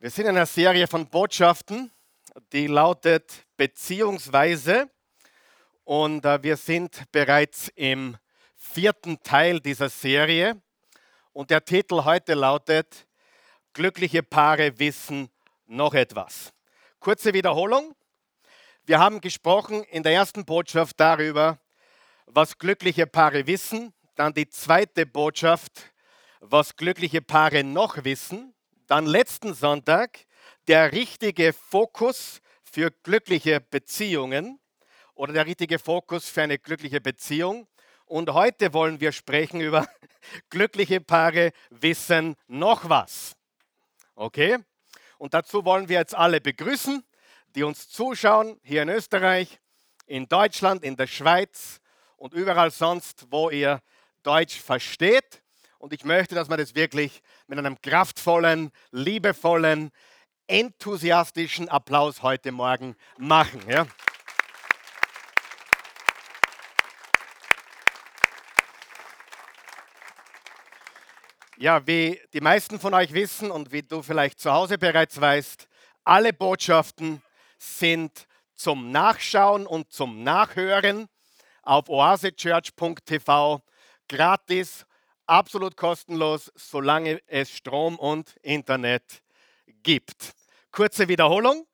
Wir sind in einer Serie von Botschaften, die lautet Beziehungsweise. Und äh, wir sind bereits im vierten Teil dieser Serie. Und der Titel heute lautet Glückliche Paare wissen noch etwas. Kurze Wiederholung. Wir haben gesprochen in der ersten Botschaft darüber, was glückliche Paare wissen. Dann die zweite Botschaft, was glückliche Paare noch wissen. Dann letzten Sonntag der richtige Fokus für glückliche Beziehungen oder der richtige Fokus für eine glückliche Beziehung. Und heute wollen wir sprechen über glückliche Paare wissen noch was. Okay? Und dazu wollen wir jetzt alle begrüßen, die uns zuschauen, hier in Österreich, in Deutschland, in der Schweiz und überall sonst, wo ihr Deutsch versteht. Und ich möchte, dass wir das wirklich mit einem kraftvollen, liebevollen, enthusiastischen Applaus heute Morgen machen. Ja? Ja, wie die meisten von euch wissen und wie du vielleicht zu Hause bereits weißt, alle Botschaften sind zum Nachschauen und zum Nachhören auf oasechurch.tv gratis absolut kostenlos, solange es Strom und Internet gibt. Kurze Wiederholung.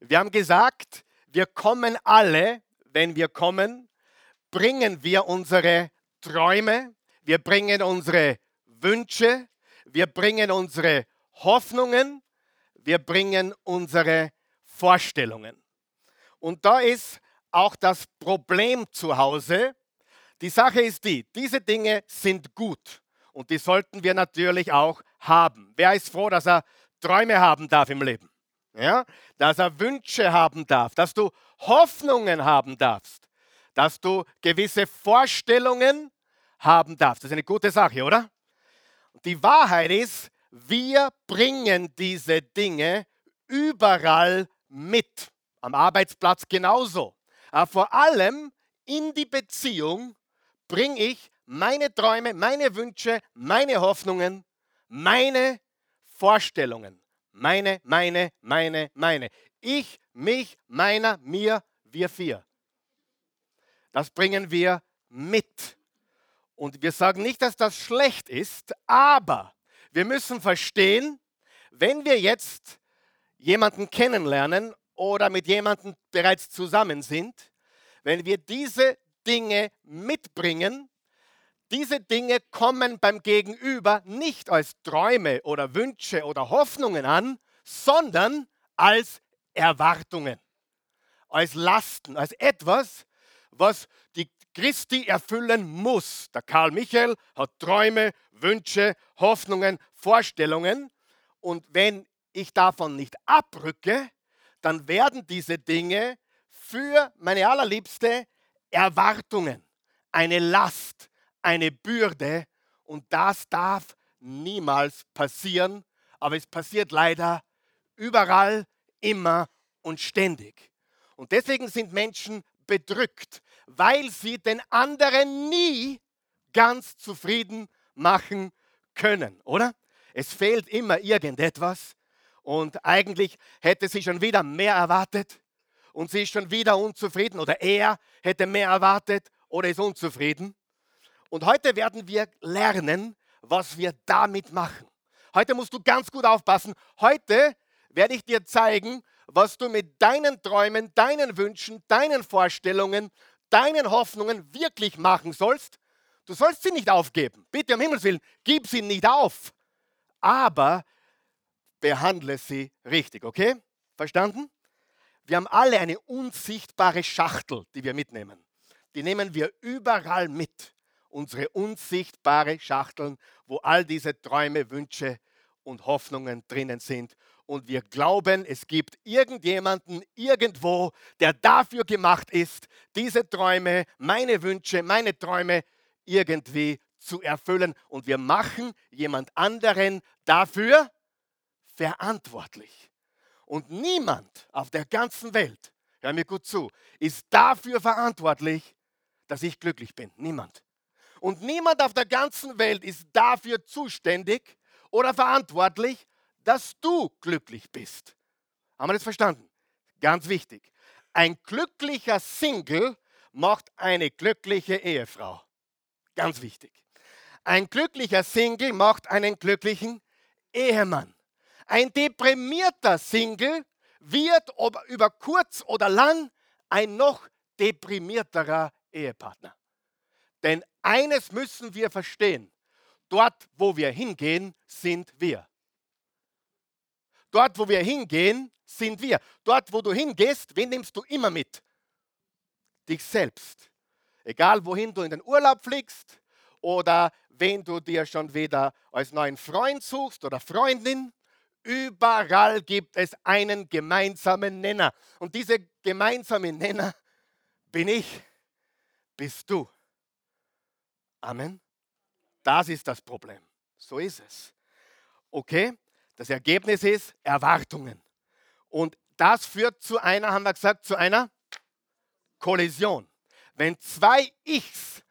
Wir haben gesagt, wir kommen alle, wenn wir kommen, bringen wir unsere Träume, wir bringen unsere Wünsche, wir bringen unsere Hoffnungen, wir bringen unsere Vorstellungen. Und da ist auch das Problem zu Hause, die Sache ist die, diese Dinge sind gut und die sollten wir natürlich auch haben. Wer ist froh, dass er Träume haben darf im Leben? Ja? Dass er Wünsche haben darf, dass du Hoffnungen haben darfst, dass du gewisse Vorstellungen haben darfst. Das ist eine gute Sache, oder? Die Wahrheit ist, wir bringen diese Dinge überall mit. Am Arbeitsplatz genauso. Aber vor allem in die Beziehung bringe ich meine Träume, meine Wünsche, meine Hoffnungen, meine Vorstellungen. Meine, meine, meine, meine. Ich, mich, meiner, mir, wir vier. Das bringen wir mit. Und wir sagen nicht, dass das schlecht ist, aber wir müssen verstehen, wenn wir jetzt jemanden kennenlernen oder mit jemandem bereits zusammen sind, wenn wir diese Dinge mitbringen, diese Dinge kommen beim Gegenüber nicht als Träume oder Wünsche oder Hoffnungen an, sondern als Erwartungen, als Lasten, als etwas, was die Christi erfüllen muss. Der Karl Michael hat Träume, Wünsche, Hoffnungen, Vorstellungen. Und wenn ich davon nicht abrücke, dann werden diese Dinge für meine allerliebste Erwartungen, eine Last, eine Bürde und das darf niemals passieren, aber es passiert leider überall, immer und ständig. Und deswegen sind Menschen bedrückt, weil sie den anderen nie ganz zufrieden machen können, oder? Es fehlt immer irgendetwas und eigentlich hätte sie schon wieder mehr erwartet und sie ist schon wieder unzufrieden oder er hätte mehr erwartet oder ist unzufrieden. Und heute werden wir lernen, was wir damit machen. Heute musst du ganz gut aufpassen. Heute werde ich dir zeigen, was du mit deinen Träumen, deinen Wünschen, deinen Vorstellungen, deinen Hoffnungen wirklich machen sollst. Du sollst sie nicht aufgeben. Bitte um Himmels Willen, gib sie nicht auf. Aber behandle sie richtig, okay? Verstanden? Wir haben alle eine unsichtbare Schachtel, die wir mitnehmen. Die nehmen wir überall mit. Unsere unsichtbare Schachteln, wo all diese Träume, Wünsche und Hoffnungen drinnen sind. Und wir glauben, es gibt irgendjemanden irgendwo, der dafür gemacht ist, diese Träume, meine Wünsche, meine Träume irgendwie zu erfüllen. Und wir machen jemand anderen dafür verantwortlich. Und niemand auf der ganzen Welt, hör mir gut zu, ist dafür verantwortlich, dass ich glücklich bin. Niemand. Und niemand auf der ganzen Welt ist dafür zuständig oder verantwortlich, dass du glücklich bist. Haben wir das verstanden? Ganz wichtig. Ein glücklicher Single macht eine glückliche Ehefrau. Ganz wichtig. Ein glücklicher Single macht einen glücklichen Ehemann. Ein deprimierter Single wird über kurz oder lang ein noch deprimierterer Ehepartner. Denn eines müssen wir verstehen. Dort, wo wir hingehen, sind wir. Dort, wo wir hingehen, sind wir. Dort, wo du hingehst, wen nimmst du immer mit? Dich selbst. Egal, wohin du in den Urlaub fliegst oder wen du dir schon wieder als neuen Freund suchst oder Freundin, überall gibt es einen gemeinsamen Nenner. Und dieser gemeinsame Nenner bin ich, bist du. Amen. Das ist das Problem. So ist es. Okay? Das Ergebnis ist Erwartungen. Und das führt zu einer, haben wir gesagt, zu einer Kollision. Wenn zwei Ichs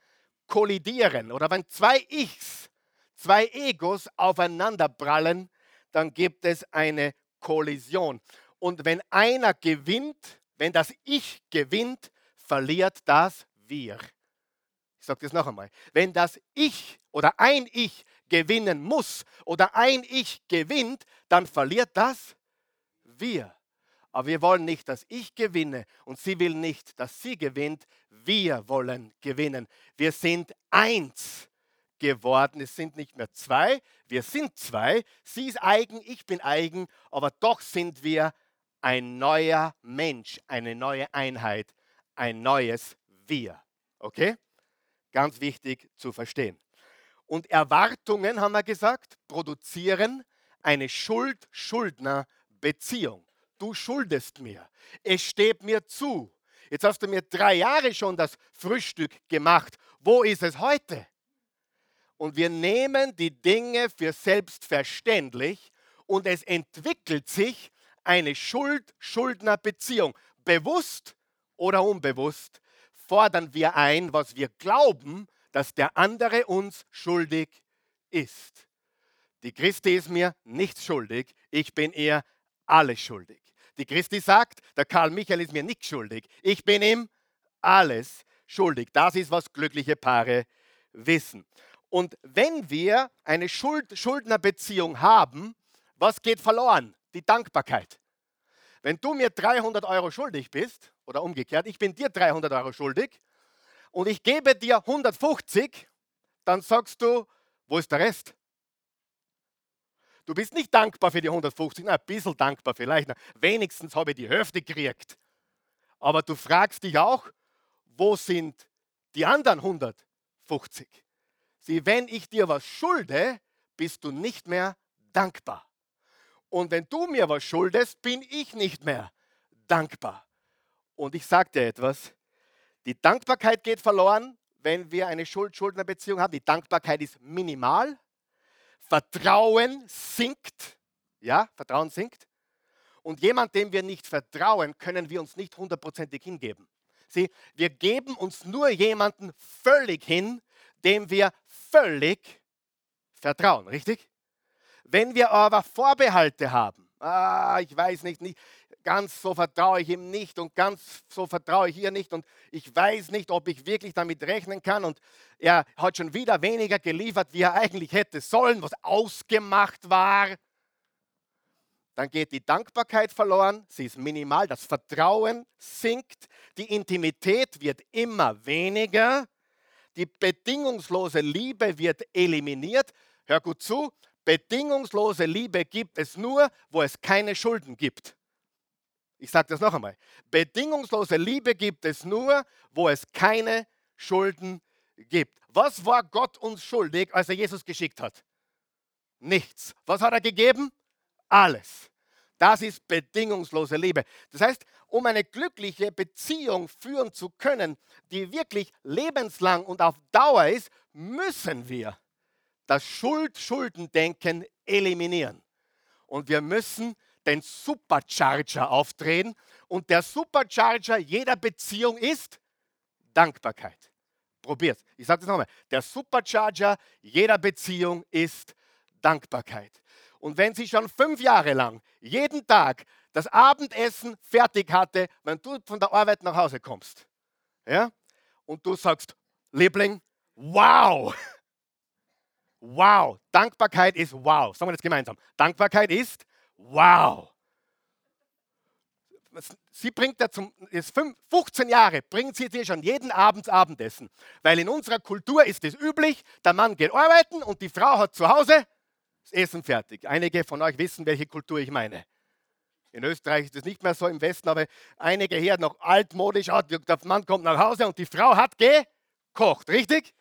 kollidieren oder wenn zwei Ichs, zwei Egos aufeinanderprallen, dann gibt es eine Kollision. Und wenn einer gewinnt, wenn das Ich gewinnt, verliert das Wir. Ich sage das noch einmal. Wenn das Ich oder ein Ich gewinnen muss oder ein Ich gewinnt, dann verliert das Wir. Aber wir wollen nicht, dass ich gewinne und sie will nicht, dass sie gewinnt. Wir wollen gewinnen. Wir sind eins geworden. Es sind nicht mehr zwei, wir sind zwei. Sie ist eigen, ich bin eigen, aber doch sind wir ein neuer Mensch, eine neue Einheit, ein neues Wir. Okay? Ganz wichtig zu verstehen. Und Erwartungen, haben wir gesagt, produzieren eine Schuld-Schuldner-Beziehung. Du schuldest mir. Es steht mir zu. Jetzt hast du mir drei Jahre schon das Frühstück gemacht. Wo ist es heute? Und wir nehmen die Dinge für selbstverständlich und es entwickelt sich eine Schuld-Schuldner-Beziehung. Bewusst oder unbewusst fordern wir ein, was wir glauben, dass der andere uns schuldig ist. Die Christi ist mir nichts schuldig, ich bin ihr alles schuldig. Die Christi sagt, der Karl Michael ist mir nichts schuldig, ich bin ihm alles schuldig. Das ist, was glückliche Paare wissen. Und wenn wir eine Schuld-Schuldner-Beziehung haben, was geht verloren? Die Dankbarkeit. Wenn du mir 300 Euro schuldig bist, oder umgekehrt, ich bin dir 300 Euro schuldig und ich gebe dir 150, dann sagst du, wo ist der Rest? Du bist nicht dankbar für die 150, na, ein bisschen dankbar vielleicht, na, wenigstens habe ich die Hälfte gekriegt. Aber du fragst dich auch, wo sind die anderen 150? Sieh, wenn ich dir was schulde, bist du nicht mehr dankbar. Und wenn du mir was schuldest, bin ich nicht mehr dankbar. Und ich sage dir etwas, die Dankbarkeit geht verloren, wenn wir eine Schuld-Schuldner-Beziehung haben. Die Dankbarkeit ist minimal. Vertrauen sinkt. Ja, Vertrauen sinkt. Und jemand, dem wir nicht vertrauen, können wir uns nicht hundertprozentig hingeben. Sieh, wir geben uns nur jemanden völlig hin, dem wir völlig vertrauen, richtig? Wenn wir aber Vorbehalte haben, ah, ich weiß nicht, nicht, ganz so vertraue ich ihm nicht und ganz so vertraue ich ihr nicht und ich weiß nicht, ob ich wirklich damit rechnen kann und er hat schon wieder weniger geliefert, wie er eigentlich hätte sollen, was ausgemacht war. Dann geht die Dankbarkeit verloren, sie ist minimal, das Vertrauen sinkt, die Intimität wird immer weniger, die bedingungslose Liebe wird eliminiert. Hör gut zu, bedingungslose Liebe gibt es nur, wo es keine Schulden gibt. Ich sage das noch einmal. Bedingungslose Liebe gibt es nur, wo es keine Schulden gibt. Was war Gott uns schuldig, als er Jesus geschickt hat? Nichts. Was hat er gegeben? Alles. Das ist bedingungslose Liebe. Das heißt, um eine glückliche Beziehung führen zu können, die wirklich lebenslang und auf Dauer ist, müssen wir das Schuld-Schuldendenken eliminieren. Und wir müssen den Supercharger aufdrehen. Und der Supercharger jeder Beziehung ist Dankbarkeit. Probiert. Ich sage das nochmal. Der Supercharger jeder Beziehung ist Dankbarkeit. Und wenn sie schon fünf Jahre lang jeden Tag das Abendessen fertig hatte, wenn du von der Arbeit nach Hause kommst, ja, und du sagst, Liebling, wow, wow, Dankbarkeit ist wow. Sagen wir das gemeinsam. Dankbarkeit ist wow. Sie bringt ja zum, ist 15 Jahre, bringt sie dir schon jeden Abend Abendessen. Weil in unserer Kultur ist es üblich, der Mann geht arbeiten und die Frau hat zu Hause das Essen fertig. Einige von euch wissen, welche Kultur ich meine. In Österreich ist es nicht mehr so im Westen, aber einige hier noch altmodisch. Ah, der Mann kommt nach Hause und die Frau hat gekocht, richtig?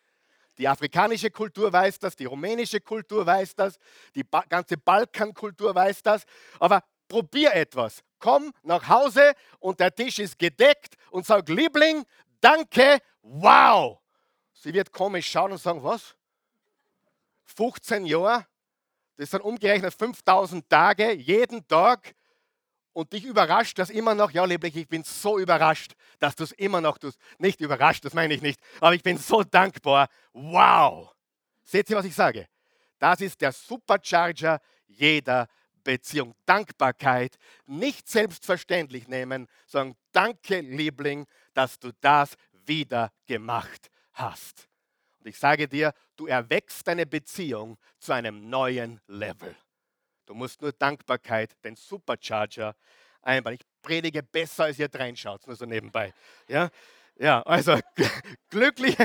Die afrikanische Kultur weiß das, die rumänische Kultur weiß das, die ba ganze Balkankultur weiß das. Aber probier etwas. Komm nach Hause und der Tisch ist gedeckt und sag, Liebling, danke, wow. Sie wird komisch schauen und sagen, was? 15 Jahre? Das sind umgerechnet 5000 Tage, jeden Tag. Und dich überrascht das immer noch, ja, Liebling, ich bin so überrascht, dass du es immer noch tust. Nicht überrascht, das meine ich nicht, aber ich bin so dankbar. Wow! Seht ihr, was ich sage? Das ist der Supercharger jeder Beziehung. Dankbarkeit nicht selbstverständlich nehmen, sondern danke, Liebling, dass du das wieder gemacht hast. Und ich sage dir, du erwächst deine Beziehung zu einem neuen Level. Du musst nur Dankbarkeit, den Supercharger, einbauen. Ich predige besser, als ihr reinschaut, nur so nebenbei. Ja, ja also glücklich.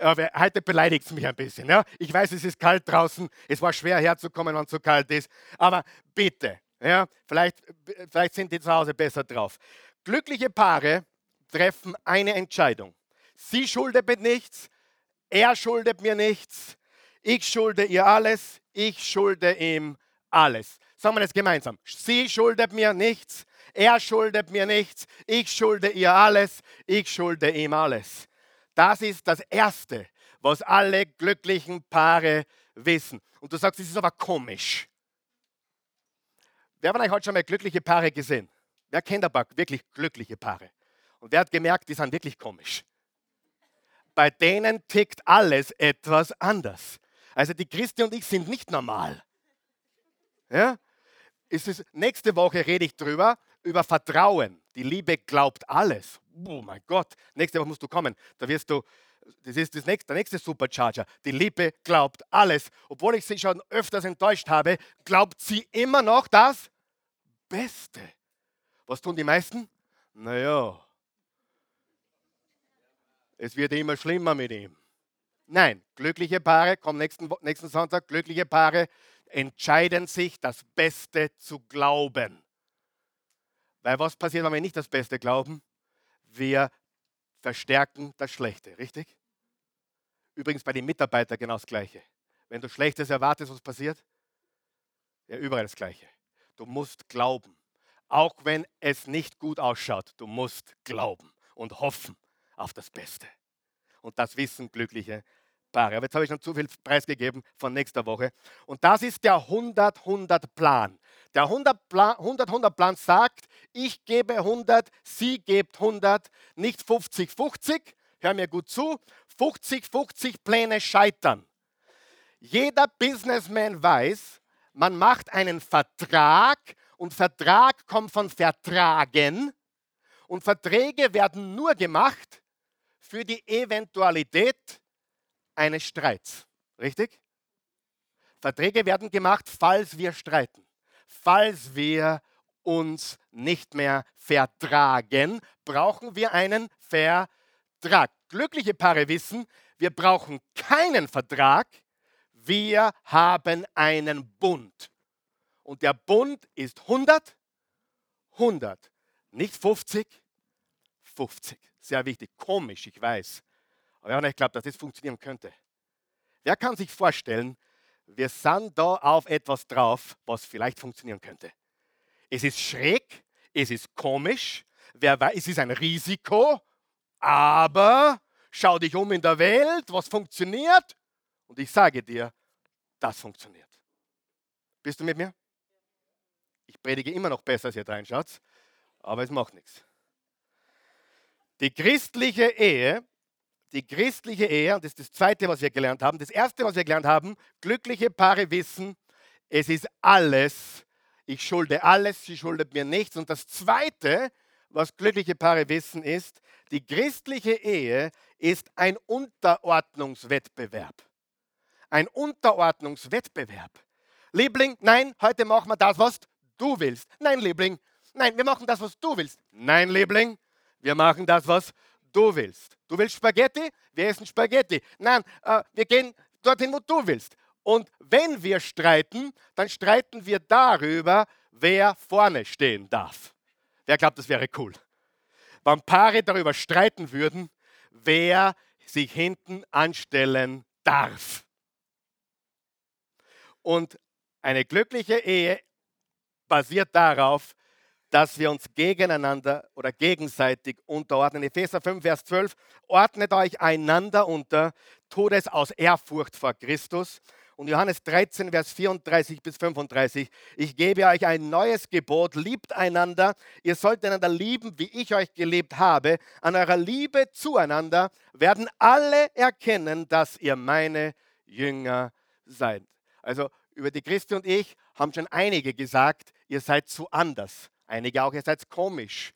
Aber heute beleidigt es mich ein bisschen. Ja? Ich weiß, es ist kalt draußen. Es war schwer herzukommen, wenn es so kalt ist. Aber bitte, ja, vielleicht, vielleicht sind die zu Hause besser drauf. Glückliche Paare treffen eine Entscheidung. Sie schuldet mir nichts, er schuldet mir nichts, ich schulde ihr alles, ich schulde ihm alles. Sagen wir das gemeinsam. Sie schuldet mir nichts, er schuldet mir nichts, ich schulde ihr alles, ich schulde ihm alles. Das ist das Erste, was alle glücklichen Paare wissen. Und du sagst, das ist aber komisch. Wer von euch hat schon mal glückliche Paare gesehen? Wer kennt aber wirklich glückliche Paare? Und wer hat gemerkt, die sind wirklich komisch? Bei denen tickt alles etwas anders. Also die Christi und ich sind nicht normal. Ja? Ist nächste Woche rede ich drüber, über Vertrauen. Die Liebe glaubt alles. Oh mein Gott, nächste Woche musst du kommen. Da wirst du, das ist das nächste, der nächste Supercharger. Die Liebe glaubt alles. Obwohl ich sie schon öfters enttäuscht habe, glaubt sie immer noch das Beste. Was tun die meisten? Naja, es wird immer schlimmer mit ihm. Nein, glückliche Paare, kommen nächsten, nächsten Sonntag, glückliche Paare entscheiden sich, das Beste zu glauben. Weil was passiert, wenn wir nicht das Beste glauben? Wir verstärken das Schlechte, richtig? Übrigens bei den Mitarbeitern genau das Gleiche. Wenn du Schlechtes erwartest, was passiert? Ja, überall das Gleiche. Du musst glauben. Auch wenn es nicht gut ausschaut, du musst glauben und hoffen auf das Beste. Und das wissen glückliche Paare. Aber jetzt habe ich schon zu viel preisgegeben von nächster Woche. Und das ist der 100-100-Plan. Der 100-100-Plan sagt, ich gebe 100, sie gebt 100, nicht 50-50. Hör mir gut zu. 50-50 Pläne scheitern. Jeder Businessman weiß, man macht einen Vertrag und Vertrag kommt von Vertragen und Verträge werden nur gemacht für die Eventualität, eines Streits. Richtig? Verträge werden gemacht, falls wir streiten, falls wir uns nicht mehr vertragen, brauchen wir einen Vertrag. Glückliche Paare wissen, wir brauchen keinen Vertrag, wir haben einen Bund. Und der Bund ist 100, 100, nicht 50, 50. Sehr wichtig, komisch, ich weiß. Aber wer nicht glaubt, dass das funktionieren könnte? Wer kann sich vorstellen, wir sind da auf etwas drauf, was vielleicht funktionieren könnte? Es ist schräg, es ist komisch, wer weiß, es ist ein Risiko, aber schau dich um in der Welt, was funktioniert? Und ich sage dir, das funktioniert. Bist du mit mir? Ich predige immer noch besser, als ihr reinschaut, aber es macht nichts. Die christliche Ehe die christliche Ehe, und das ist das Zweite, was wir gelernt haben. Das Erste, was wir gelernt haben, glückliche Paare wissen, Es ist alles. Ich schulde alles, sie schuldet mir nichts. Und das Zweite, was glückliche Paare wissen, ist, die christliche Ehe ist ein Unterordnungswettbewerb. Ein Unterordnungswettbewerb. Liebling, nein, heute machen wir das, was du willst. Nein, Liebling, nein, wir machen das, was du willst. Nein, Liebling, wir machen das, was du willst. Du willst Spaghetti? Wir essen Spaghetti. Nein, äh, wir gehen dorthin, wo du willst. Und wenn wir streiten, dann streiten wir darüber, wer vorne stehen darf. Wer glaubt, das wäre cool? Wenn Paare darüber streiten würden, wer sich hinten anstellen darf. Und eine glückliche Ehe basiert darauf, dass wir uns gegeneinander oder gegenseitig unterordnen. Epheser 5, Vers 12, ordnet euch einander unter, tut es aus Ehrfurcht vor Christus. Und Johannes 13, Vers 34 bis 35, ich gebe euch ein neues Gebot, liebt einander, ihr sollt einander lieben, wie ich euch geliebt habe. An eurer Liebe zueinander werden alle erkennen, dass ihr meine Jünger seid. Also über die Christi und ich haben schon einige gesagt, ihr seid zu anders. Einige auch, ihr seid komisch.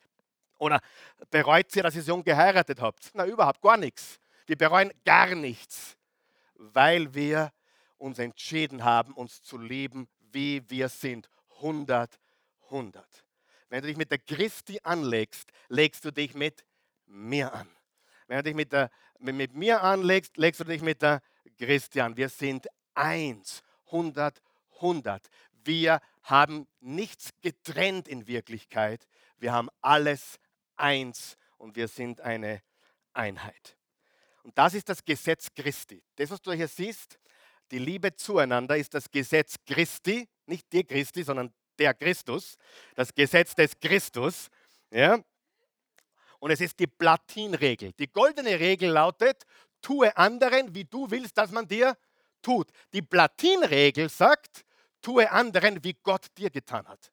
Oder bereut ihr, dass ihr so jung geheiratet habt? Na, überhaupt gar nichts. Wir bereuen gar nichts, weil wir uns entschieden haben, uns zu lieben, wie wir sind. 100, 100. Wenn du dich mit der Christi anlegst, legst du dich mit mir an. Wenn du dich mit, der, mit mir anlegst, legst du dich mit der Christi an. Wir sind eins. 100, 100. Wir haben nichts getrennt in Wirklichkeit. Wir haben alles eins und wir sind eine Einheit. Und das ist das Gesetz Christi. Das, was du hier siehst, die Liebe zueinander ist das Gesetz Christi, nicht der Christi, sondern der Christus, das Gesetz des Christus. Ja? Und es ist die Platinregel. Die goldene Regel lautet, tue anderen, wie du willst, dass man dir tut. Die Platinregel sagt, tue anderen, wie Gott dir getan hat.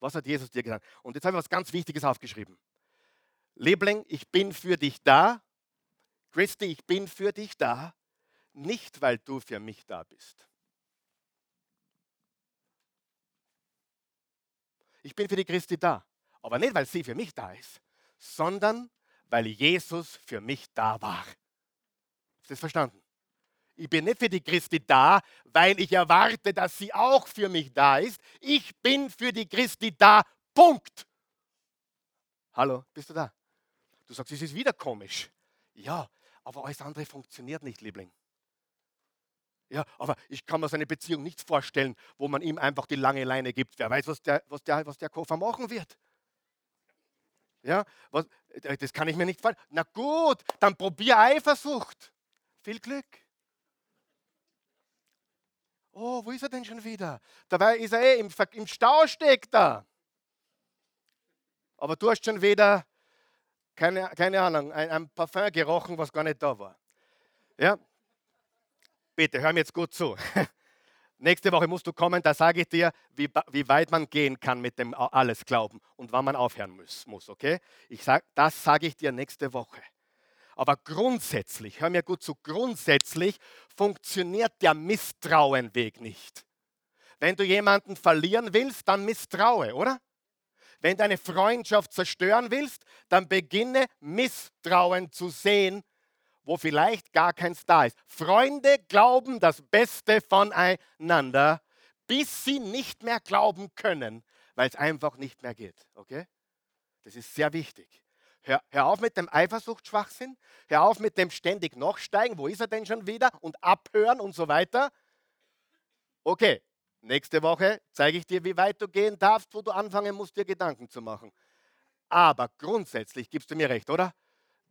Was hat Jesus dir getan? Und jetzt habe ich was ganz Wichtiges aufgeschrieben. Liebling, ich bin für dich da. Christi, ich bin für dich da nicht weil du für mich da bist. Ich bin für die Christi da, aber nicht weil sie für mich da ist, sondern weil Jesus für mich da war. Ist das verstanden? Ich bin nicht für die Christi da, weil ich erwarte, dass sie auch für mich da ist. Ich bin für die Christi da. Punkt. Hallo, bist du da? Du sagst, es ist wieder komisch. Ja, aber alles andere funktioniert nicht, Liebling. Ja, aber ich kann mir seine Beziehung nicht vorstellen, wo man ihm einfach die lange Leine gibt. Wer weiß, was der, was der, was der Koffer machen wird. Ja, was, äh, das kann ich mir nicht vorstellen. Na gut, dann probier Eifersucht. Viel Glück. Oh, wo ist er denn schon wieder? Dabei ist er eh im, im Stau steckt da. Aber du hast schon wieder, keine, keine Ahnung, ein, ein Parfum gerochen, was gar nicht da war. Ja, Bitte, hör mir jetzt gut zu. Nächste Woche musst du kommen, da sage ich dir, wie, wie, weit man gehen kann mit dem alles Glauben und wann man aufhören muss, muss okay? Ich sag, das sage ich dir nächste Woche. Aber grundsätzlich, hör mir gut zu, grundsätzlich funktioniert der Misstrauenweg nicht. Wenn du jemanden verlieren willst, dann misstraue, oder? Wenn du eine Freundschaft zerstören willst, dann beginne Misstrauen zu sehen wo vielleicht gar keins da ist. Freunde glauben das Beste voneinander, bis sie nicht mehr glauben können, weil es einfach nicht mehr geht. Okay? Das ist sehr wichtig. Hör, hör auf mit dem Eifersuchtsschwachsinn, hör auf mit dem ständig Nachsteigen, wo ist er denn schon wieder und abhören und so weiter. Okay, nächste Woche zeige ich dir, wie weit du gehen darfst, wo du anfangen musst, dir Gedanken zu machen. Aber grundsätzlich gibst du mir recht, oder?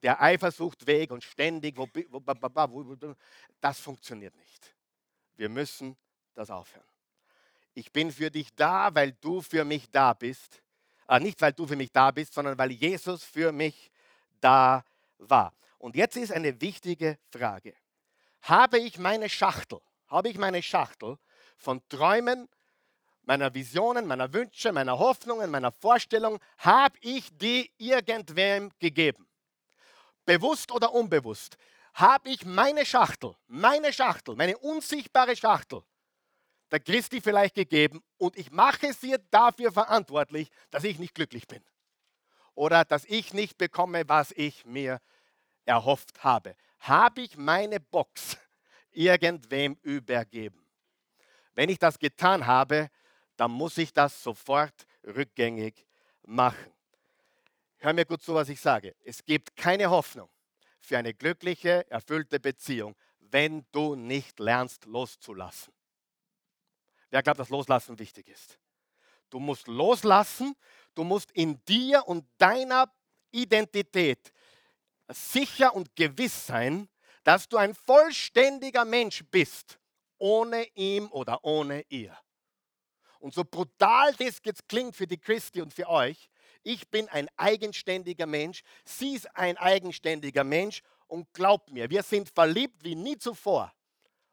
der Eifersucht weg und ständig, wo, wo, das funktioniert nicht. Wir müssen das aufhören. Ich bin für dich da, weil du für mich da bist. Äh, nicht, weil du für mich da bist, sondern weil Jesus für mich da war. Und jetzt ist eine wichtige Frage. Habe ich meine Schachtel, habe ich meine Schachtel von Träumen, meiner Visionen, meiner Wünsche, meiner Hoffnungen, meiner Vorstellungen, habe ich die irgendwem gegeben? bewusst oder unbewusst, habe ich meine Schachtel, meine Schachtel, meine unsichtbare Schachtel der Christi vielleicht gegeben und ich mache sie dafür verantwortlich, dass ich nicht glücklich bin oder dass ich nicht bekomme, was ich mir erhofft habe. Habe ich meine Box irgendwem übergeben? Wenn ich das getan habe, dann muss ich das sofort rückgängig machen. Hör mir gut zu, was ich sage. Es gibt keine Hoffnung für eine glückliche, erfüllte Beziehung, wenn du nicht lernst loszulassen. Wer glaubt, dass Loslassen wichtig ist? Du musst loslassen, du musst in dir und deiner Identität sicher und gewiss sein, dass du ein vollständiger Mensch bist, ohne ihm oder ohne ihr. Und so brutal das jetzt klingt für die Christi und für euch, ich bin ein eigenständiger Mensch, sie ist ein eigenständiger Mensch und glaubt mir, wir sind verliebt wie nie zuvor.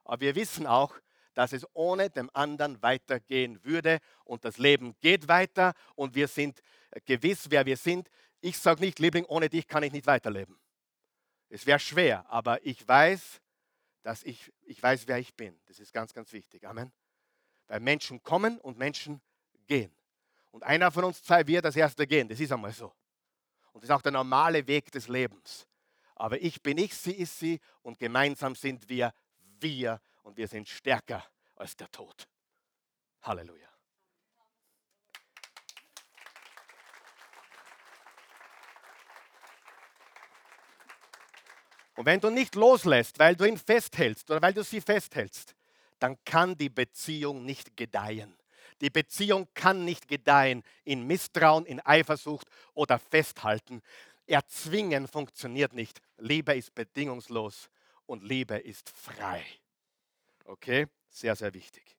Aber wir wissen auch, dass es ohne dem anderen weitergehen würde und das Leben geht weiter und wir sind gewiss, wer wir sind. Ich sage nicht, Liebling, ohne dich kann ich nicht weiterleben. Es wäre schwer, aber ich weiß, dass ich, ich weiß, wer ich bin. Das ist ganz, ganz wichtig. Amen. Weil Menschen kommen und Menschen gehen. Und einer von uns zwei wird das erste gehen. Das ist einmal so. Und das ist auch der normale Weg des Lebens. Aber ich bin ich, sie ist sie und gemeinsam sind wir wir und wir sind stärker als der Tod. Halleluja. Und wenn du nicht loslässt, weil du ihn festhältst oder weil du sie festhältst, dann kann die Beziehung nicht gedeihen. Die Beziehung kann nicht gedeihen in Misstrauen, in Eifersucht oder Festhalten. Erzwingen funktioniert nicht. Liebe ist bedingungslos und Liebe ist frei. Okay? Sehr, sehr wichtig.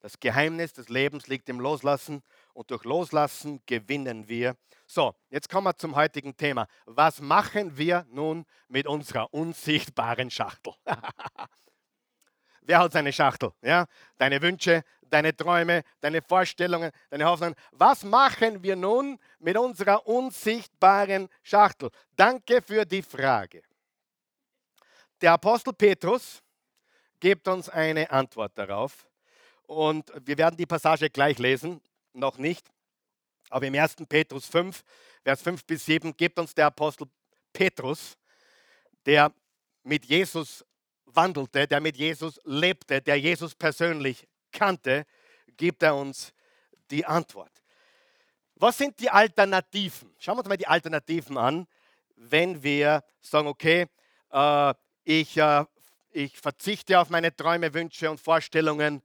Das Geheimnis des Lebens liegt im Loslassen und durch Loslassen gewinnen wir. So, jetzt kommen wir zum heutigen Thema. Was machen wir nun mit unserer unsichtbaren Schachtel? Wer hat seine Schachtel? Ja? Deine Wünsche, deine Träume, deine Vorstellungen, deine Hoffnungen. Was machen wir nun mit unserer unsichtbaren Schachtel? Danke für die Frage. Der Apostel Petrus gibt uns eine Antwort darauf. Und wir werden die Passage gleich lesen, noch nicht. Aber im 1. Petrus 5, Vers 5 bis 7 gibt uns der Apostel Petrus, der mit Jesus wandelte, der mit Jesus lebte, der Jesus persönlich kannte, gibt er uns die Antwort. Was sind die Alternativen? Schauen wir uns mal die Alternativen an, wenn wir sagen, okay, äh, ich, äh, ich verzichte auf meine Träume, Wünsche und Vorstellungen.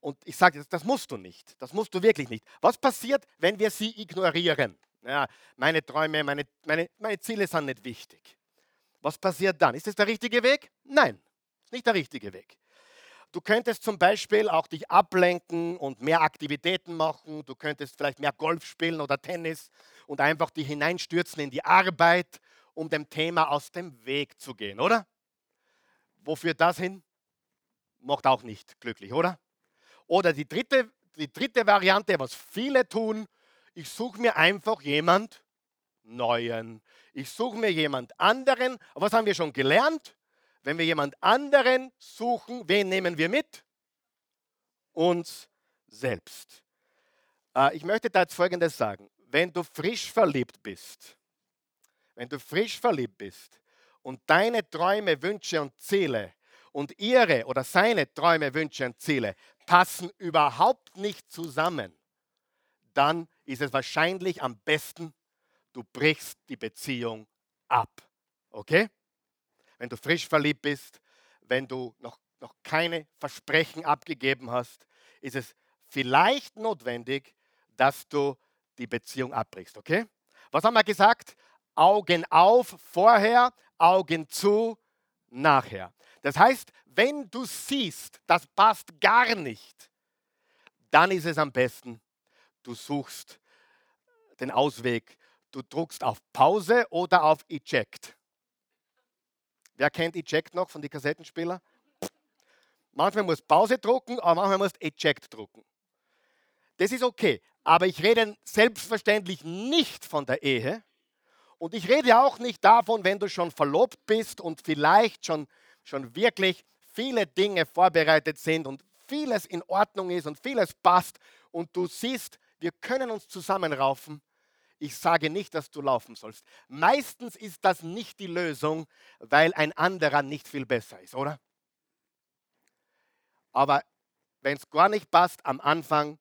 Und ich sage, das musst du nicht. Das musst du wirklich nicht. Was passiert, wenn wir sie ignorieren? Ja, meine Träume, meine, meine, meine Ziele sind nicht wichtig. Was passiert dann? Ist das der richtige Weg? Nein, ist nicht der richtige Weg. Du könntest zum Beispiel auch dich ablenken und mehr Aktivitäten machen. Du könntest vielleicht mehr Golf spielen oder Tennis und einfach dich hineinstürzen in die Arbeit, um dem Thema aus dem Weg zu gehen, oder? Wofür das hin? Macht auch nicht glücklich, oder? Oder die dritte, die dritte Variante, was viele tun, ich suche mir einfach jemand Neuen. Ich suche mir jemand anderen. Aber was haben wir schon gelernt? Wenn wir jemand anderen suchen, wen nehmen wir mit? Uns selbst. Äh, ich möchte da jetzt Folgendes sagen. Wenn du frisch verliebt bist, wenn du frisch verliebt bist, und deine Träume, Wünsche und Ziele und ihre oder seine Träume, Wünsche und Ziele passen überhaupt nicht zusammen, dann ist es wahrscheinlich am besten, du brichst die Beziehung ab. Okay? Wenn du frisch verliebt bist, wenn du noch, noch keine Versprechen abgegeben hast, ist es vielleicht notwendig, dass du die Beziehung abbrichst. Okay? Was haben wir gesagt? Augen auf vorher, Augen zu nachher. Das heißt, wenn du siehst, das passt gar nicht, dann ist es am besten, du suchst den Ausweg. Du druckst auf Pause oder auf Eject. Wer kennt Eject noch von den Kassettenspielern? Manchmal muss Pause drucken, aber manchmal muss Eject drucken. Das ist okay. Aber ich rede selbstverständlich nicht von der Ehe, und ich rede auch nicht davon, wenn du schon verlobt bist und vielleicht schon, schon wirklich viele Dinge vorbereitet sind und vieles in Ordnung ist und vieles passt und du siehst, wir können uns zusammenraufen, ich sage nicht, dass du laufen sollst. Meistens ist das nicht die Lösung, weil ein anderer nicht viel besser ist, oder? Aber wenn es gar nicht passt, am Anfang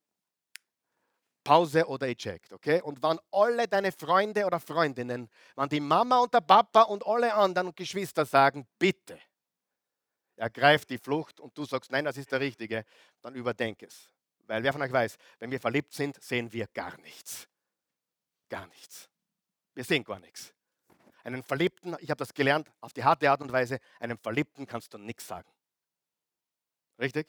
Pause oder eject, okay? Und wenn alle deine Freunde oder Freundinnen, wenn die Mama und der Papa und alle anderen Geschwister sagen, bitte, ergreif die Flucht und du sagst, nein, das ist der Richtige, dann überdenk es. Weil wer von euch weiß, wenn wir verliebt sind, sehen wir gar nichts. Gar nichts. Wir sehen gar nichts. Einen Verliebten, ich habe das gelernt, auf die harte Art und Weise, einem Verliebten kannst du nichts sagen. Richtig?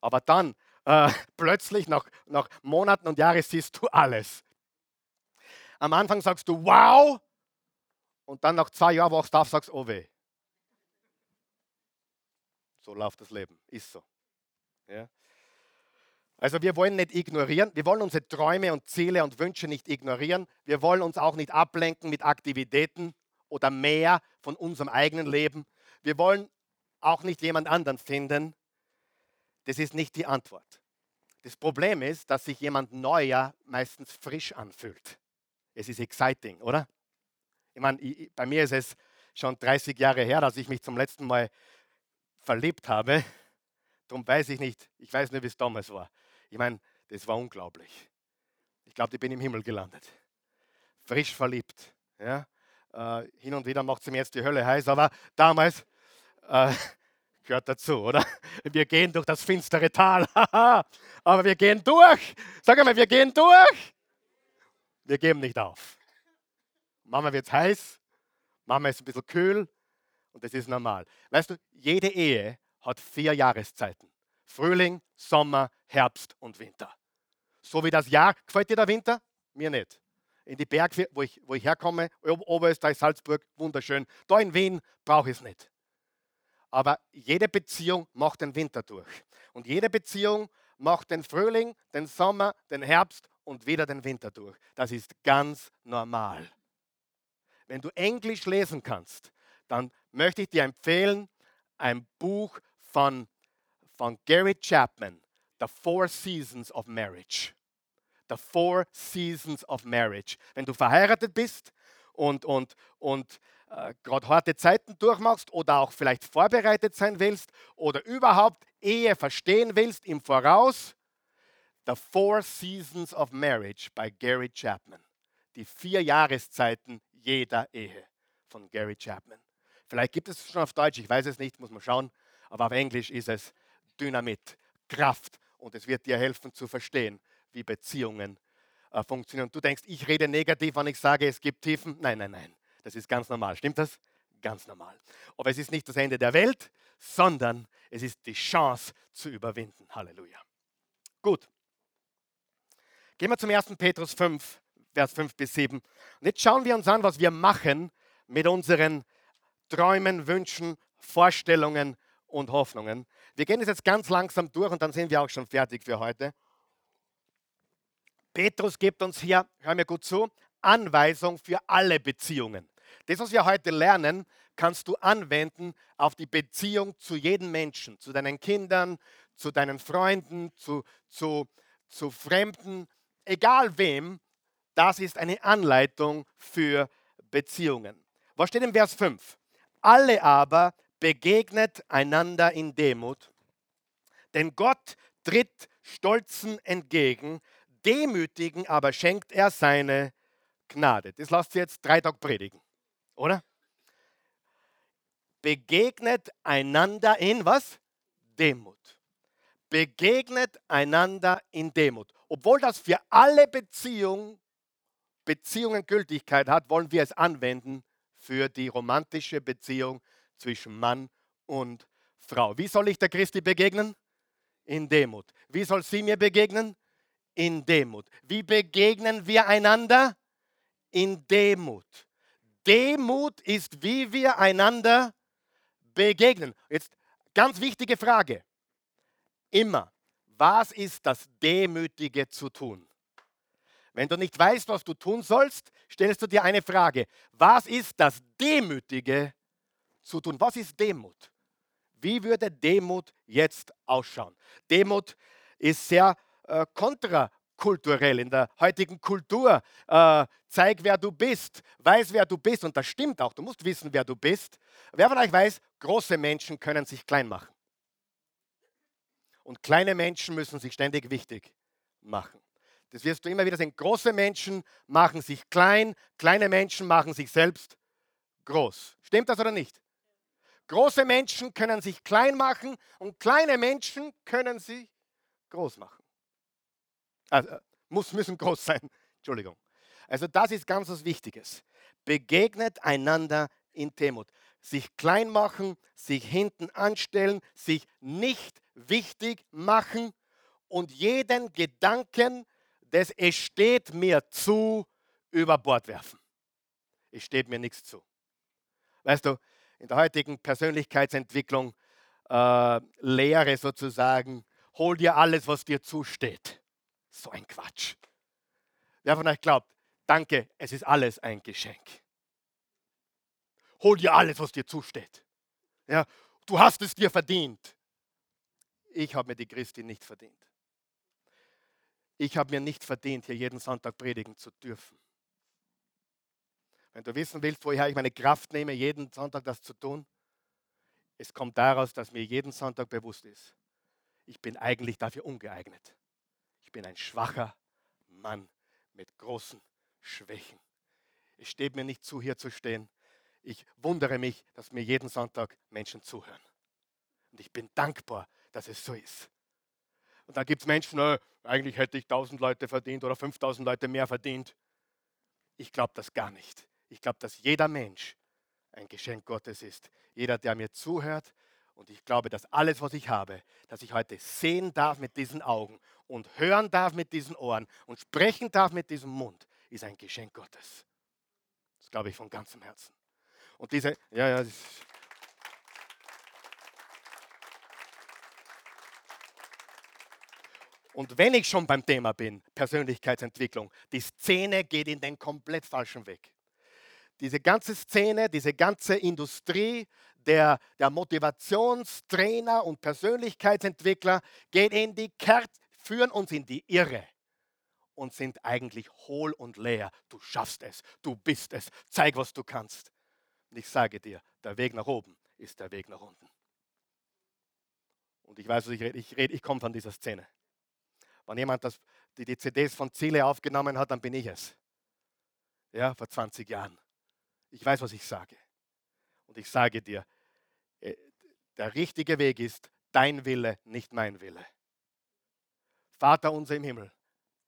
Aber dann, äh, plötzlich nach, nach Monaten und Jahren siehst du alles. Am Anfang sagst du wow und dann nach zwei Jahren wachst du auf sagst oh weh. So läuft das Leben, ist so. Ja? Also wir wollen nicht ignorieren, wir wollen unsere Träume und Ziele und Wünsche nicht ignorieren. Wir wollen uns auch nicht ablenken mit Aktivitäten oder mehr von unserem eigenen Leben. Wir wollen auch nicht jemand anderen finden, das ist nicht die Antwort. Das Problem ist, dass sich jemand neuer meistens frisch anfühlt. Es ist exciting, oder? Ich meine, bei mir ist es schon 30 Jahre her, dass ich mich zum letzten Mal verliebt habe. Darum weiß ich nicht, ich weiß nicht, wie es damals war. Ich meine, das war unglaublich. Ich glaube, ich bin im Himmel gelandet. Frisch verliebt. Ja? Äh, hin und wieder macht es mir jetzt die Hölle heiß, aber damals äh, Gehört dazu, oder? Wir gehen durch das finstere Tal. Aber wir gehen durch. Sag einmal, wir gehen durch. Wir geben nicht auf. Mama wird heiß, Mama ist ein bisschen kühl und das ist normal. Weißt du, jede Ehe hat vier Jahreszeiten. Frühling, Sommer, Herbst und Winter. So wie das Jahr, gefällt dir der Winter? Mir nicht. In die Berge, wo ich, wo ich herkomme, Oberösterreich, Salzburg, wunderschön. Da in Wien brauche ich es nicht. Aber jede Beziehung macht den Winter durch. Und jede Beziehung macht den Frühling, den Sommer, den Herbst und wieder den Winter durch. Das ist ganz normal. Wenn du Englisch lesen kannst, dann möchte ich dir empfehlen, ein Buch von, von Gary Chapman, The Four Seasons of Marriage. The Four Seasons of Marriage. Wenn du verheiratet bist und, und, und äh, gerade harte Zeiten durchmachst oder auch vielleicht vorbereitet sein willst oder überhaupt Ehe verstehen willst im Voraus, The Four Seasons of Marriage bei Gary Chapman. Die vier Jahreszeiten jeder Ehe von Gary Chapman. Vielleicht gibt es es schon auf Deutsch, ich weiß es nicht, muss man schauen, aber auf Englisch ist es Dynamit, Kraft und es wird dir helfen zu verstehen, wie Beziehungen äh, funktionieren. Du denkst, ich rede negativ, wenn ich sage, es gibt Tiefen. Nein, nein, nein. Das ist ganz normal. Stimmt das? Ganz normal. Aber es ist nicht das Ende der Welt, sondern es ist die Chance zu überwinden. Halleluja. Gut. Gehen wir zum 1. Petrus 5, Vers 5 bis 7. Und jetzt schauen wir uns an, was wir machen mit unseren Träumen, Wünschen, Vorstellungen und Hoffnungen. Wir gehen es jetzt ganz langsam durch und dann sind wir auch schon fertig für heute. Petrus gibt uns hier, hör mir gut zu, Anweisung für alle Beziehungen. Das, was wir heute lernen, kannst du anwenden auf die Beziehung zu jedem Menschen, zu deinen Kindern, zu deinen Freunden, zu, zu, zu Fremden, egal wem. Das ist eine Anleitung für Beziehungen. Was steht im Vers 5? Alle aber begegnet einander in Demut, denn Gott tritt Stolzen entgegen, Demütigen aber schenkt er seine Gnade. Das lasst ihr jetzt drei Tage predigen. Oder? Begegnet einander in was? Demut. Begegnet einander in Demut. Obwohl das für alle Beziehungen, Beziehungen Gültigkeit hat, wollen wir es anwenden für die romantische Beziehung zwischen Mann und Frau. Wie soll ich der Christi begegnen? In Demut. Wie soll sie mir begegnen? In Demut. Wie begegnen wir einander? In Demut. Demut ist, wie wir einander begegnen. Jetzt ganz wichtige Frage. Immer, was ist das Demütige zu tun? Wenn du nicht weißt, was du tun sollst, stellst du dir eine Frage. Was ist das Demütige zu tun? Was ist Demut? Wie würde Demut jetzt ausschauen? Demut ist sehr äh, kontrakulturell in der heutigen Kultur. Äh, zeig, wer du bist, weiß, wer du bist. Und das stimmt auch. Du musst wissen, wer du bist. Wer von euch weiß, große Menschen können sich klein machen. Und kleine Menschen müssen sich ständig wichtig machen. Das wirst du immer wieder sehen. Große Menschen machen sich klein, kleine Menschen machen sich selbst groß. Stimmt das oder nicht? Große Menschen können sich klein machen und kleine Menschen können sich groß machen. Also, muss, müssen groß sein. Entschuldigung. Also das ist ganz was Wichtiges. Begegnet einander in Demut. Sich klein machen, sich hinten anstellen, sich nicht wichtig machen und jeden Gedanken des Es steht mir zu über Bord werfen. Es steht mir nichts zu. Weißt du, in der heutigen Persönlichkeitsentwicklung äh, Lehre sozusagen, hol dir alles, was dir zusteht. So ein Quatsch. Wer von euch glaubt, danke, es ist alles ein Geschenk. Hol dir alles, was dir zusteht. Ja, du hast es dir verdient. Ich habe mir die Christi nicht verdient. Ich habe mir nicht verdient, hier jeden Sonntag predigen zu dürfen. Wenn du wissen willst, woher ich meine Kraft nehme, jeden Sonntag das zu tun, es kommt daraus, dass mir jeden Sonntag bewusst ist, ich bin eigentlich dafür ungeeignet. Ich bin ein schwacher Mann mit großen Schwächen. Es steht mir nicht zu, hier zu stehen. Ich wundere mich, dass mir jeden Sonntag Menschen zuhören. Und ich bin dankbar, dass es so ist. Und dann gibt es Menschen, äh, eigentlich hätte ich 1000 Leute verdient oder 5000 Leute mehr verdient. Ich glaube das gar nicht. Ich glaube, dass jeder Mensch ein Geschenk Gottes ist. Jeder, der mir zuhört. Und ich glaube, dass alles, was ich habe, dass ich heute sehen darf mit diesen Augen und hören darf mit diesen Ohren und sprechen darf mit diesem Mund, ist ein Geschenk Gottes. Das glaube ich von ganzem Herzen. Und diese, ja, ja, Und wenn ich schon beim Thema bin, Persönlichkeitsentwicklung, die Szene geht in den komplett falschen Weg. Diese ganze Szene, diese ganze Industrie der, der Motivationstrainer und Persönlichkeitsentwickler geht in die Kert, führen uns in die Irre und sind eigentlich hohl und leer. Du schaffst es, du bist es, zeig, was du kannst. Und ich sage dir, der Weg nach oben ist der Weg nach unten. Und ich weiß, was ich rede, ich, rede, ich komme von dieser Szene. Wenn jemand das, die, die CDs von Ziele aufgenommen hat, dann bin ich es. Ja, vor 20 Jahren. Ich weiß, was ich sage. Und ich sage dir, äh, der richtige Weg ist dein Wille, nicht mein Wille. Vater unser im Himmel,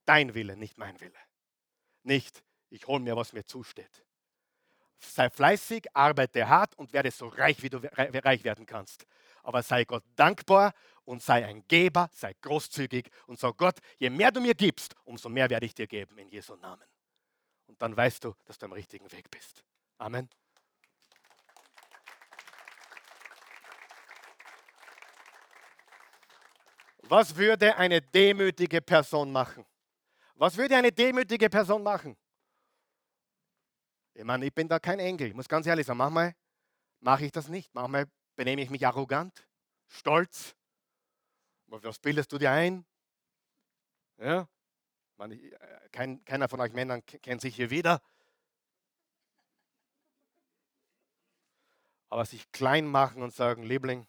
dein Wille, nicht mein Wille. Nicht, ich hole mir, was mir zusteht. Sei fleißig, arbeite hart und werde so reich, wie du reich werden kannst. Aber sei Gott dankbar und sei ein Geber, sei großzügig und sag Gott, je mehr du mir gibst, umso mehr werde ich dir geben in Jesu Namen. Und dann weißt du, dass du am richtigen Weg bist. Amen. Was würde eine demütige Person machen? Was würde eine demütige Person machen? Ich meine, ich bin da kein Engel. Ich muss ganz ehrlich sagen, manchmal mache ich das nicht. Manchmal benehme ich mich arrogant, stolz. Was bildest du dir ein? Ja? Man, kein, keiner von euch Männern kennt sich hier wieder. Aber sich klein machen und sagen, Liebling,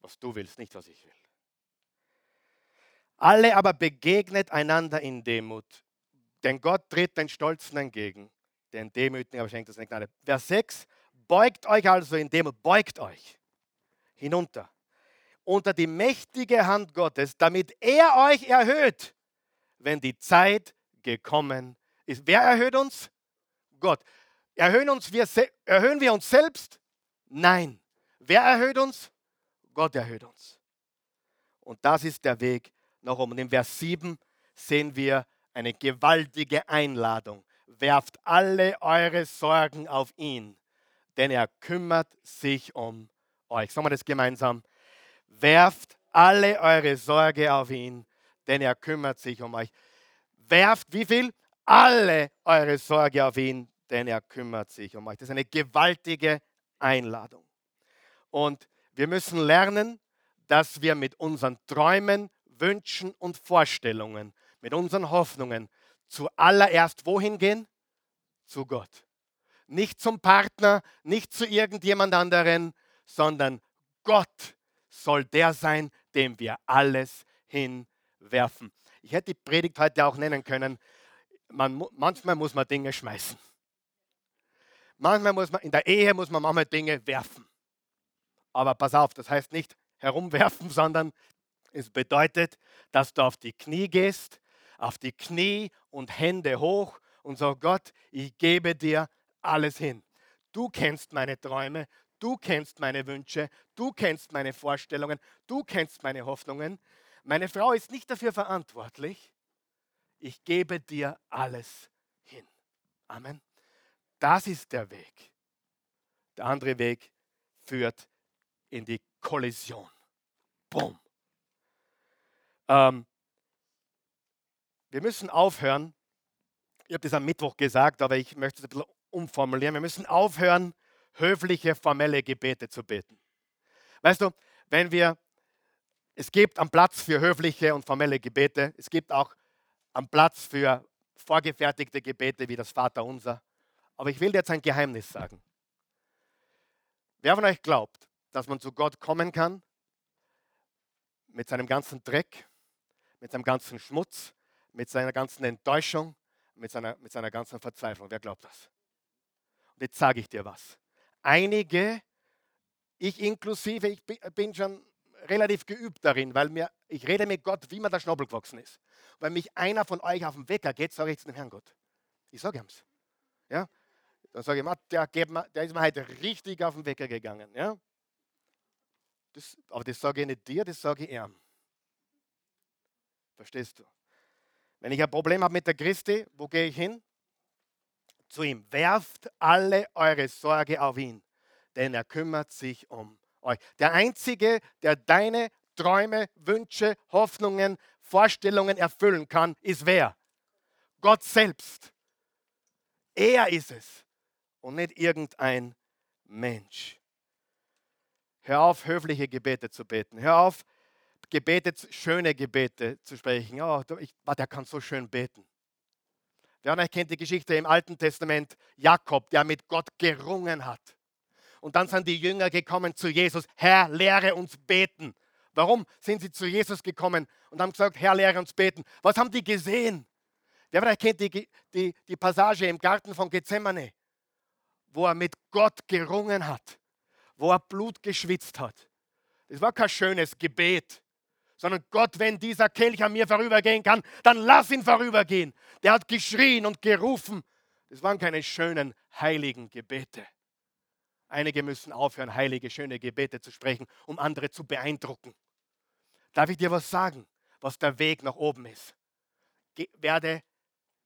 was du willst, nicht was ich will. Alle aber begegnet einander in Demut, denn Gott tritt den Stolzen entgegen, den Demütigen aber schenkt es eine Gnade. Vers 6, beugt euch also in Demut, beugt euch hinunter unter die mächtige Hand Gottes, damit er euch erhöht, wenn die Zeit gekommen ist. Wer erhöht uns? Gott. Erhöhen, uns wir, erhöhen wir uns selbst? Nein. Wer erhöht uns? Gott erhöht uns. Und das ist der Weg nach oben. Und im Vers 7 sehen wir eine gewaltige Einladung. Werft alle eure Sorgen auf ihn, denn er kümmert sich um euch. Sagen wir das gemeinsam. Werft alle eure Sorge auf ihn, denn er kümmert sich um euch. Werft wie viel? Alle eure Sorge auf ihn, denn er kümmert sich um euch. Das ist eine gewaltige Einladung. Und Wir müssen lernen, dass wir mit unseren Träumen, Wünschen und Vorstellungen, mit unseren Hoffnungen zuallererst wohin gehen? Zu Gott. Nicht zum Partner, nicht zu irgendjemand anderen, sondern Gott soll der sein, dem wir alles hinwerfen. Ich hätte die Predigt heute auch nennen können, man, manchmal muss man Dinge schmeißen. Manchmal muss man, in der Ehe muss man manchmal Dinge werfen. Aber pass auf, das heißt nicht herumwerfen, sondern es bedeutet, dass du auf die Knie gehst, auf die Knie und Hände hoch und sagst, Gott, ich gebe dir alles hin. Du kennst meine Träume, du kennst meine Wünsche, du kennst meine Vorstellungen, du kennst meine Hoffnungen. Meine Frau ist nicht dafür verantwortlich. Ich gebe dir alles hin. Amen. Das ist der Weg. Der andere Weg führt in die Kollision. Boom. Ähm, wir müssen aufhören, ich habe das am Mittwoch gesagt, aber ich möchte es ein bisschen umformulieren. Wir müssen aufhören, höfliche, formelle Gebete zu beten. Weißt du, wenn wir, es gibt am Platz für höfliche und formelle Gebete, es gibt auch am Platz für vorgefertigte Gebete wie das Vaterunser. Aber ich will dir jetzt ein Geheimnis sagen. Wer von euch glaubt, dass man zu Gott kommen kann mit seinem ganzen Dreck, mit seinem ganzen Schmutz, mit seiner ganzen Enttäuschung, mit seiner, mit seiner ganzen Verzweiflung? Wer glaubt das? Und jetzt sage ich dir was. Einige, ich inklusive, ich bin schon relativ geübt darin, weil mir, ich rede mit Gott, wie mir der Schnabel gewachsen ist. Wenn mich einer von euch auf den Wecker geht, sage ich zu dem Herrn Gott. Ich sage ihm's. Ja? Dann sage ich, der, der ist mir heute richtig auf den Wecker gegangen. Ja? Das, aber das sage ich nicht dir, das sage ich ihm. Verstehst du? Wenn ich ein Problem habe mit der Christi, wo gehe ich hin? Zu ihm. Werft alle eure Sorge auf ihn, denn er kümmert sich um euch. Der Einzige, der deine Träume, Wünsche, Hoffnungen, Vorstellungen erfüllen kann, ist wer? Gott selbst. Er ist es und nicht irgendein Mensch. Hör auf, höfliche Gebete zu beten. Hör auf, Gebete, schöne Gebete zu sprechen. Oh, ich, der kann so schön beten. Wer von euch kennt die Geschichte im Alten Testament, Jakob, der mit Gott gerungen hat. Und dann sind die Jünger gekommen zu Jesus, Herr, lehre uns beten. Warum sind sie zu Jesus gekommen und haben gesagt, Herr, lehre uns beten? Was haben die gesehen? Wer von euch kennt die, die, die Passage im Garten von Gethsemane, wo er mit Gott gerungen hat, wo er Blut geschwitzt hat. Das war kein schönes Gebet, sondern Gott, wenn dieser Kelch an mir vorübergehen kann, dann lass ihn vorübergehen. Der hat geschrien und gerufen. Das waren keine schönen, heiligen Gebete. Einige müssen aufhören, heilige, schöne Gebete zu sprechen, um andere zu beeindrucken. Darf ich dir was sagen, was der Weg nach oben ist? Ge werde,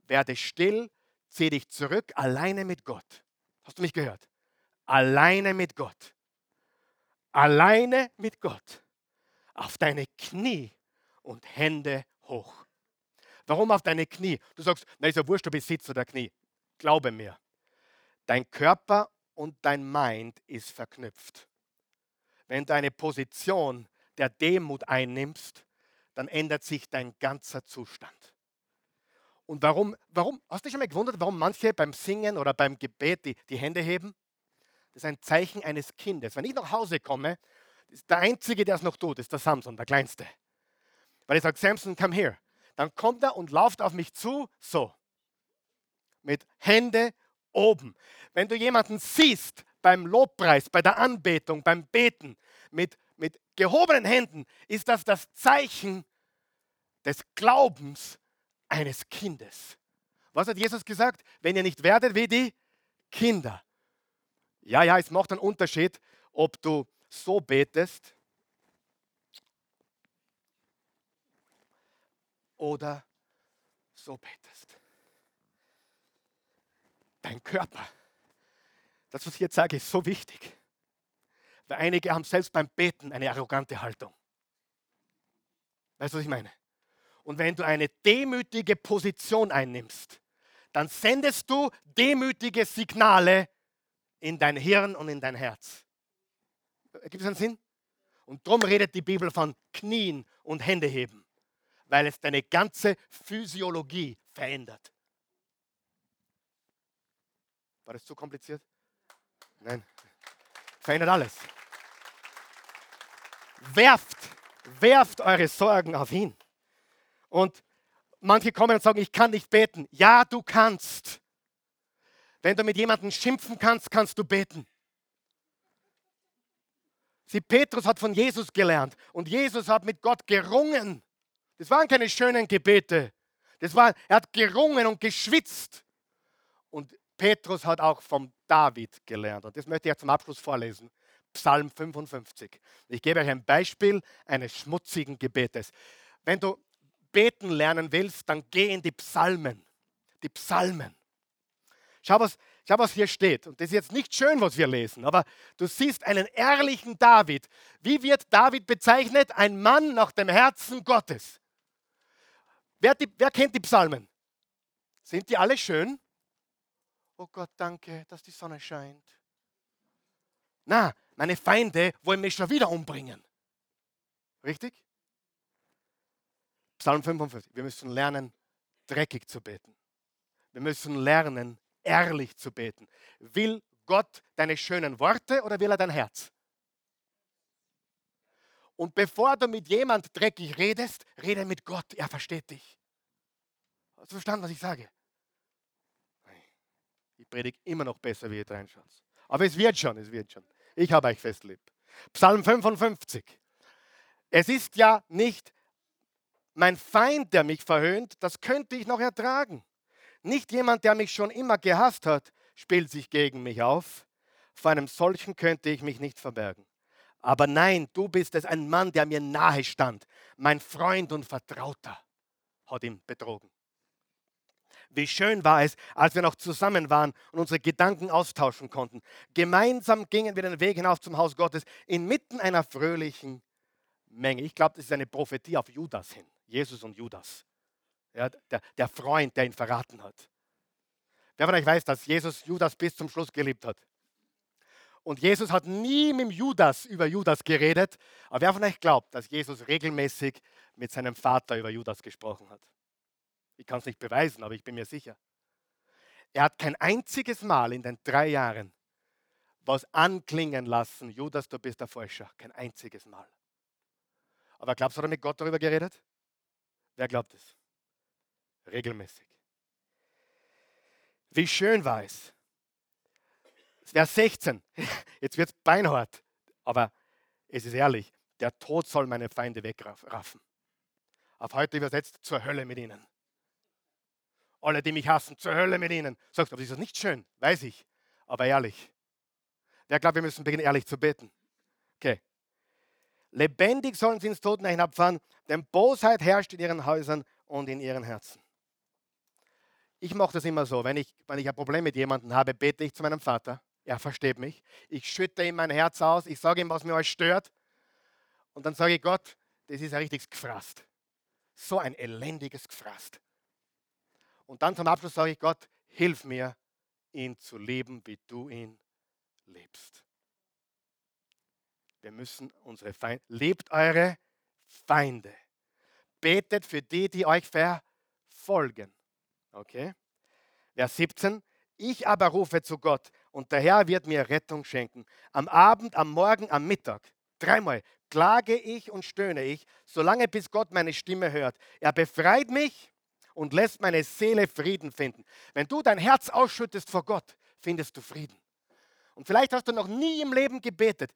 werde still, zieh dich zurück, alleine mit Gott. Hast du mich gehört? Alleine mit Gott. Alleine mit Gott. Auf deine Knie und Hände hoch. Warum auf deine Knie? Du sagst, na ist ja wurscht, ob ich sitze oder Knie. Glaube mir. Dein Körper und dein Mind ist verknüpft. Wenn du eine Position der Demut einnimmst, dann ändert sich dein ganzer Zustand. Und warum, warum, hast du dich schon mal gewundert, warum manche beim Singen oder beim Gebet die, die Hände heben? Das ist ein Zeichen eines Kindes. Wenn ich nach Hause komme, der Einzige, der es noch tut, ist der Samson, der Kleinste. Weil ich sage, Samson, come here. Dann kommt er und läuft auf mich zu, so. Mit Hände oben. Wenn du jemanden siehst beim Lobpreis, bei der Anbetung, beim Beten mit, mit gehobenen Händen, ist das das Zeichen des Glaubens eines Kindes. Was hat Jesus gesagt? Wenn ihr nicht werdet wie die Kinder. Ja, ja, es macht einen Unterschied, ob du so betest oder so betest dein Körper. Das, was ich jetzt sage, ist so wichtig. Weil einige haben selbst beim Beten eine arrogante Haltung. Weißt du, was ich meine? Und wenn du eine demütige Position einnimmst, dann sendest du demütige Signale in dein Hirn und in dein Herz. Gibt es einen Sinn? Und darum redet die Bibel von Knien und Hände heben, weil es deine ganze Physiologie verändert. War das zu kompliziert? Nein. Verändert alles. Werft, werft eure Sorgen auf ihn. Und manche kommen und sagen, ich kann nicht beten. Ja, du kannst. Wenn du mit jemandem schimpfen kannst, kannst du beten. Sie, Petrus hat von Jesus gelernt und Jesus hat mit Gott gerungen. Das waren keine schönen Gebete. Das war, er hat gerungen und geschwitzt. Und Petrus hat auch vom David gelernt. Und das möchte ich zum Abschluss vorlesen. Psalm 55. Ich gebe euch ein Beispiel eines schmutzigen Gebetes. Wenn du beten lernen willst, dann geh in die Psalmen. Die Psalmen. Schau was, schau, was hier steht. Und das ist jetzt nicht schön, was wir lesen, aber du siehst einen ehrlichen David. Wie wird David bezeichnet? Ein Mann nach dem Herzen Gottes. Wer, die, wer kennt die Psalmen? Sind die alle schön? Oh Gott, danke, dass die Sonne scheint. Na, meine Feinde wollen mich schon wieder umbringen. Richtig? Psalm 55. Wir müssen lernen, dreckig zu beten. Wir müssen lernen, ehrlich zu beten. Will Gott deine schönen Worte oder will er dein Herz? Und bevor du mit jemand dreckig redest, rede mit Gott. Er versteht dich. Hast du verstanden, was ich sage? Ich predige immer noch besser, wie ihr reinschaut. Aber es wird schon, es wird schon. Ich habe euch fest lieb. Psalm 55. Es ist ja nicht mein Feind, der mich verhöhnt, das könnte ich noch ertragen. Nicht jemand, der mich schon immer gehasst hat, spielt sich gegen mich auf. Vor einem solchen könnte ich mich nicht verbergen. Aber nein, du bist es, ein Mann, der mir nahe stand. Mein Freund und Vertrauter hat ihn betrogen. Wie schön war es, als wir noch zusammen waren und unsere Gedanken austauschen konnten. Gemeinsam gingen wir den Weg hinauf zum Haus Gottes inmitten einer fröhlichen Menge. Ich glaube, das ist eine Prophetie auf Judas hin. Jesus und Judas. Ja, der, der Freund, der ihn verraten hat. Wer von euch weiß, dass Jesus Judas bis zum Schluss geliebt hat? Und Jesus hat nie mit Judas über Judas geredet. Aber wer von euch glaubt, dass Jesus regelmäßig mit seinem Vater über Judas gesprochen hat? Ich kann es nicht beweisen, aber ich bin mir sicher. Er hat kein einziges Mal in den drei Jahren was anklingen lassen, Judas, du bist der Falscher. Kein einziges Mal. Aber glaubst du, hat er mit Gott darüber geredet? Wer glaubt es? Regelmäßig. Wie schön war es. Vers 16. Jetzt wird es beinhart, aber es ist ehrlich. Der Tod soll meine Feinde wegraffen. Auf heute übersetzt zur Hölle mit ihnen alle, die mich hassen, zur Hölle mit ihnen. Sagst du, aber ist das nicht schön? Weiß ich. Aber ehrlich. Wer glaubt, wir müssen beginnen, ehrlich zu beten? Okay. Lebendig sollen sie ins Toten hinabfahren, denn Bosheit herrscht in ihren Häusern und in ihren Herzen. Ich mache das immer so, wenn ich, wenn ich ein Problem mit jemandem habe, bete ich zu meinem Vater. Er versteht mich. Ich schütte ihm mein Herz aus. Ich sage ihm, was mir alles stört. Und dann sage ich Gott, das ist ein richtiges Gefrast. So ein elendiges Gefrast. Und dann zum Abschluss sage ich Gott, hilf mir, ihn zu leben, wie du ihn lebst. Wir müssen unsere Feinde, lebt eure Feinde. Betet für die, die euch verfolgen. Okay? Vers 17. Ich aber rufe zu Gott und der Herr wird mir Rettung schenken. Am Abend, am Morgen, am Mittag. Dreimal klage ich und stöhne ich, solange bis Gott meine Stimme hört. Er befreit mich und lässt meine Seele Frieden finden. Wenn du dein Herz ausschüttest vor Gott, findest du Frieden. Und vielleicht hast du noch nie im Leben gebetet.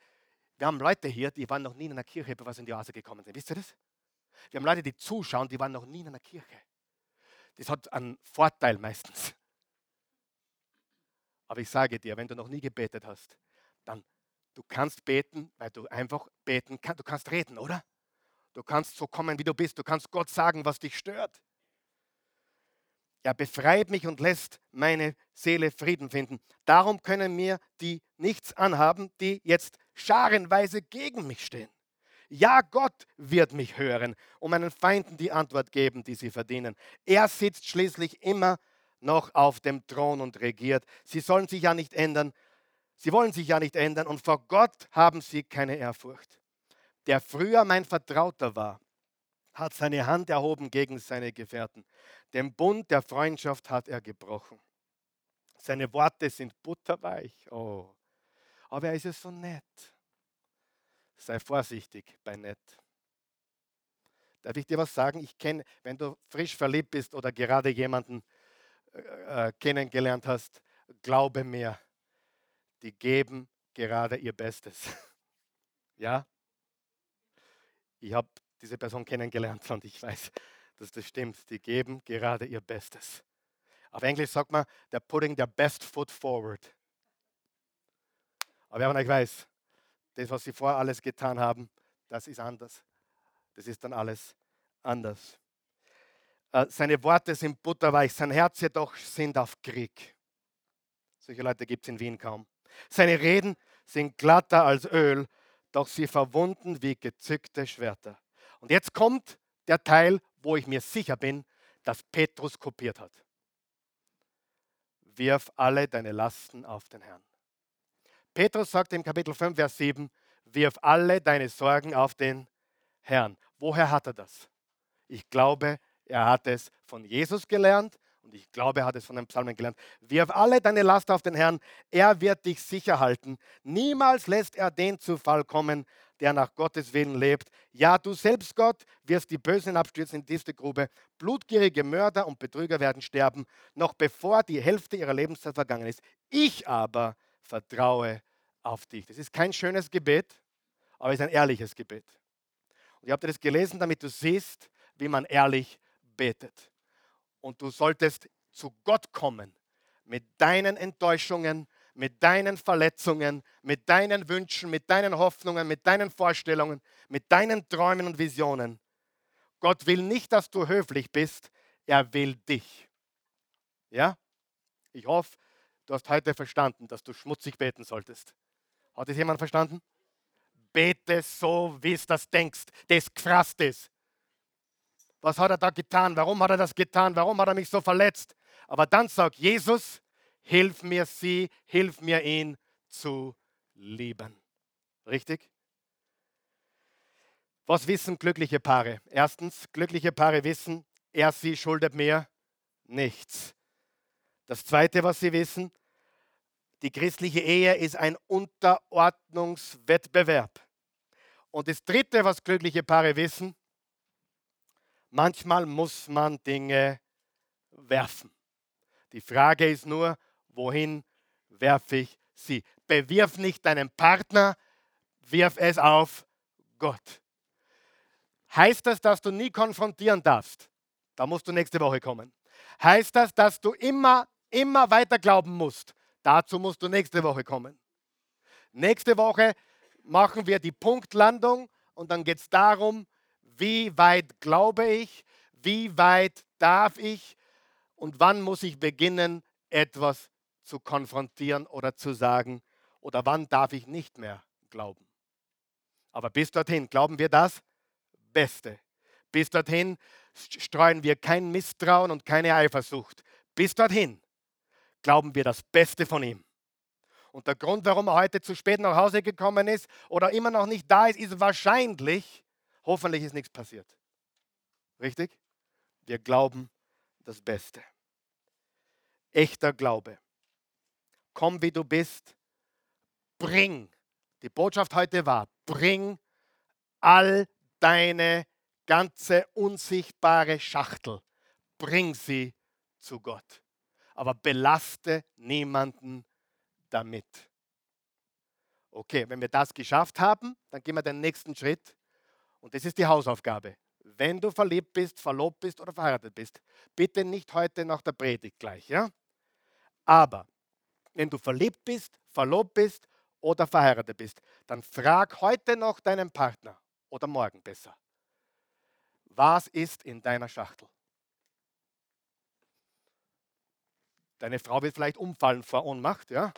Wir haben Leute hier, die waren noch nie in einer Kirche, bevor sie in die Oase gekommen sind. Wisst ihr das? Wir haben Leute, die zuschauen, die waren noch nie in einer Kirche. Das hat einen Vorteil meistens. Aber ich sage dir, wenn du noch nie gebetet hast, dann du kannst beten, weil du einfach beten kannst. Du kannst reden, oder? Du kannst so kommen, wie du bist. Du kannst Gott sagen, was dich stört. Er befreit mich und lässt meine Seele Frieden finden. Darum können mir die nichts anhaben, die jetzt scharenweise gegen mich stehen. Ja, Gott wird mich hören und meinen Feinden die Antwort geben, die sie verdienen. Er sitzt schließlich immer noch auf dem Thron und regiert. Sie sollen sich ja nicht ändern. Sie wollen sich ja nicht ändern und vor Gott haben sie keine Ehrfurcht. der früher mein Vertrauter war, hat seine Hand erhoben gegen seine Gefährten. Den Bund der Freundschaft hat er gebrochen. Seine Worte sind butterweich. Oh. Aber er ist es so nett. Sei vorsichtig bei nett. Darf ich dir was sagen? Ich kenne, wenn du frisch verliebt bist oder gerade jemanden äh, äh kennengelernt hast, glaube mir, die geben gerade ihr Bestes. ja? Ich habe diese Person kennengelernt und ich weiß, dass das stimmt. Die geben gerade ihr Bestes. Auf Englisch sagt man, they're putting their best foot forward. Aber wenn man weiß, das, was sie vorher alles getan haben, das ist anders. Das ist dann alles anders. Äh, seine Worte sind butterweich, sein Herz jedoch sind auf Krieg. Solche Leute gibt es in Wien kaum. Seine Reden sind glatter als Öl, doch sie verwunden wie gezückte Schwerter. Und jetzt kommt der Teil, wo ich mir sicher bin, dass Petrus kopiert hat. Wirf alle deine Lasten auf den Herrn. Petrus sagt im Kapitel 5, Vers 7, wirf alle deine Sorgen auf den Herrn. Woher hat er das? Ich glaube, er hat es von Jesus gelernt und ich glaube, er hat es von den Psalmen gelernt. Wirf alle deine Last auf den Herrn, er wird dich sicher halten. Niemals lässt er den zu Fall kommen, der nach Gottes Willen lebt. Ja, du selbst, Gott, wirst die Bösen abstürzen in diese Grube. Blutgierige Mörder und Betrüger werden sterben, noch bevor die Hälfte ihrer Lebenszeit vergangen ist. Ich aber vertraue auf dich. Das ist kein schönes Gebet, aber es ist ein ehrliches Gebet. Und ich habe das gelesen, damit du siehst, wie man ehrlich betet. Und du solltest zu Gott kommen mit deinen Enttäuschungen, mit deinen Verletzungen, mit deinen Wünschen, mit deinen Hoffnungen, mit deinen Vorstellungen, mit deinen Träumen und Visionen. Gott will nicht, dass du höflich bist, er will dich. Ja? Ich hoffe, du hast heute verstanden, dass du schmutzig beten solltest. Hat das jemand verstanden? Bete so, wie es das denkst, das gefrasst ist. Was hat er da getan? Warum hat er das getan? Warum hat er mich so verletzt? Aber dann sagt Jesus, hilf mir sie, hilf mir ihn zu lieben. Richtig? Was wissen glückliche Paare? Erstens, glückliche Paare wissen, er sie schuldet mir nichts. Das Zweite, was sie wissen, die christliche Ehe ist ein Unterordnungswettbewerb. Und das Dritte, was glückliche Paare wissen, manchmal muss man Dinge werfen. Die Frage ist nur, wohin werfe ich sie? Bewirf nicht deinen Partner, wirf es auf Gott. Heißt das, dass du nie konfrontieren darfst? Da musst du nächste Woche kommen. Heißt das, dass du immer, immer weiter glauben musst? Dazu musst du nächste Woche kommen. Nächste Woche machen wir die Punktlandung und dann geht es darum, wie weit glaube ich, wie weit darf ich und wann muss ich beginnen, etwas zu konfrontieren oder zu sagen oder wann darf ich nicht mehr glauben. Aber bis dorthin glauben wir das Beste. Bis dorthin streuen wir kein Misstrauen und keine Eifersucht. Bis dorthin glauben wir das Beste von ihm. Und der Grund, warum er heute zu spät nach Hause gekommen ist oder immer noch nicht da ist, ist wahrscheinlich, hoffentlich ist nichts passiert. Richtig? Wir glauben das Beste. Echter Glaube. Komm, wie du bist. Bring. Die Botschaft heute war, bring all deine ganze unsichtbare Schachtel. Bring sie zu Gott aber belaste niemanden damit. Okay, wenn wir das geschafft haben, dann gehen wir den nächsten Schritt und das ist die Hausaufgabe. Wenn du verliebt bist, verlobt bist oder verheiratet bist, bitte nicht heute nach der Predigt gleich, ja? Aber wenn du verliebt bist, verlobt bist oder verheiratet bist, dann frag heute noch deinen Partner oder morgen besser. Was ist in deiner Schachtel? Deine Frau wird vielleicht umfallen vor Ohnmacht, ja?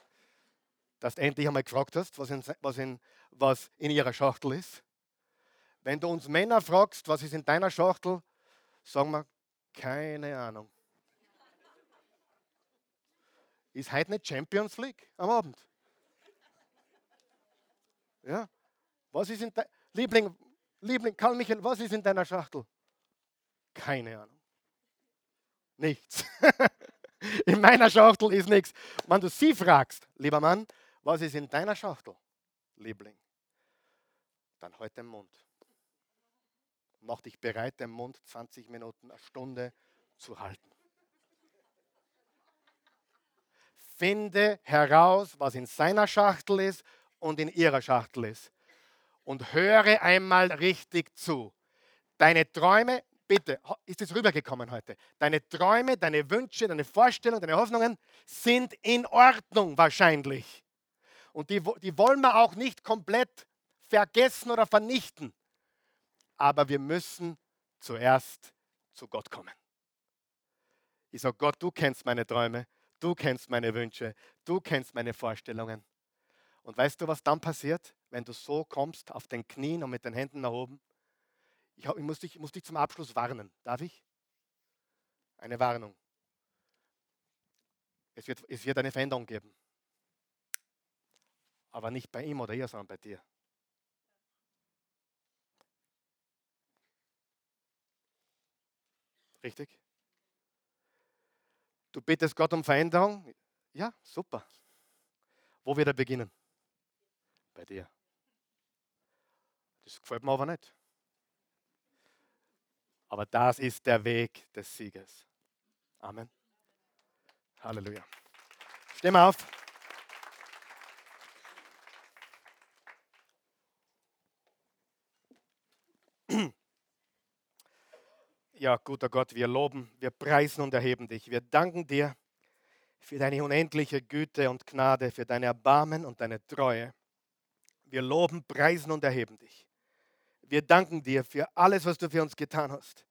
Dass du endlich einmal gefragt hast, was in, was, in, was in ihrer Schachtel ist. Wenn du uns Männer fragst, was ist in deiner Schachtel, sagen wir, keine Ahnung. Ist heute nicht Champions League am Abend? Ja? Was ist in Liebling, Liebling, Karl Michael, was ist in deiner Schachtel? Keine Ahnung. Nichts. in meiner Schachtel ist nichts. Wenn du sie fragst, lieber Mann, was ist in deiner Schachtel, Liebling, dann halt den Mund. Mach dich bereit, den Mund 20 Minuten, eine Stunde zu halten. Finde heraus, was in seiner Schachtel ist und in ihrer Schachtel ist. Und höre einmal richtig zu. Deine Träume, bitte, ist es rübergekommen heute? Deine Träume, deine Wünsche, deine Vorstellungen, deine Hoffnungen sind in Ordnung wahrscheinlich. Und die, die wollen wir auch nicht komplett vergessen oder vernichten. Aber wir müssen zuerst zu Gott kommen. Ich sage, Gott, du kennst meine Träume, du kennst meine Wünsche, du kennst meine Vorstellungen. Und weißt du, was dann passiert, wenn du so kommst, auf den Knien und mit den Händen nach oben? Ich, ich, muss, dich, ich muss dich zum Abschluss warnen. Darf ich? Eine Warnung. Es wird, es wird eine Veränderung geben. Aber nicht bei ihm oder ihr, sondern bei dir. Richtig? Du bittest Gott um Veränderung? Ja, super. Wo wird er beginnen? Bei dir. Das gefällt mir aber nicht. Aber das ist der Weg des Sieges. Amen. Halleluja. Mal auf. Ja, guter Gott, wir loben, wir preisen und erheben dich. Wir danken dir für deine unendliche Güte und Gnade, für deine Erbarmen und deine Treue. Wir loben, preisen und erheben dich. Wir danken dir für alles, was du für uns getan hast.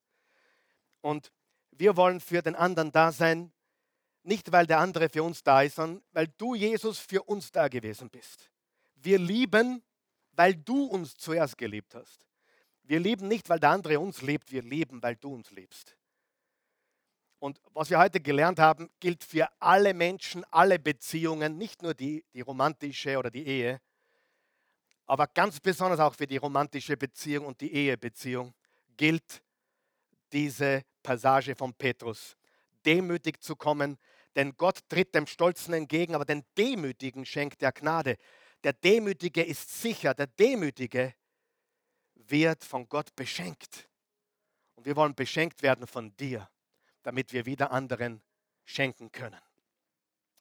Und wir wollen für den anderen da sein, nicht weil der andere für uns da ist, sondern weil du, Jesus, für uns da gewesen bist. Wir lieben, weil du uns zuerst geliebt hast. Wir lieben nicht, weil der andere uns liebt, wir lieben, weil du uns liebst. Und was wir heute gelernt haben, gilt für alle Menschen, alle Beziehungen, nicht nur die, die romantische oder die Ehe, aber ganz besonders auch für die romantische Beziehung und die Ehebeziehung gilt diese Passage von Petrus. Demütig zu kommen, denn Gott tritt dem Stolzen entgegen, aber den Demütigen schenkt er Gnade. Der Demütige ist sicher, der Demütige wird von Gott beschenkt. Und wir wollen beschenkt werden von dir, damit wir wieder anderen schenken können.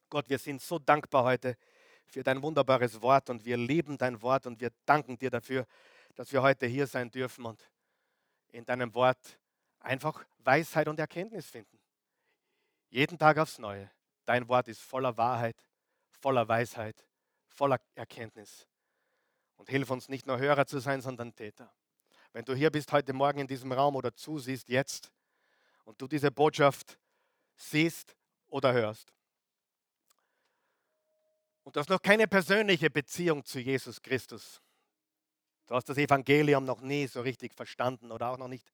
Gott, wir sind so dankbar heute für dein wunderbares Wort und wir lieben dein Wort und wir danken dir dafür, dass wir heute hier sein dürfen und in deinem Wort einfach Weisheit und Erkenntnis finden. Jeden Tag aufs Neue. Dein Wort ist voller Wahrheit, voller Weisheit, voller Erkenntnis. Und hilf uns nicht nur Hörer zu sein, sondern Täter. Wenn du hier bist heute Morgen in diesem Raum oder zusiehst jetzt und du diese Botschaft siehst oder hörst, und du hast noch keine persönliche Beziehung zu Jesus Christus. Du hast das Evangelium noch nie so richtig verstanden oder auch noch nicht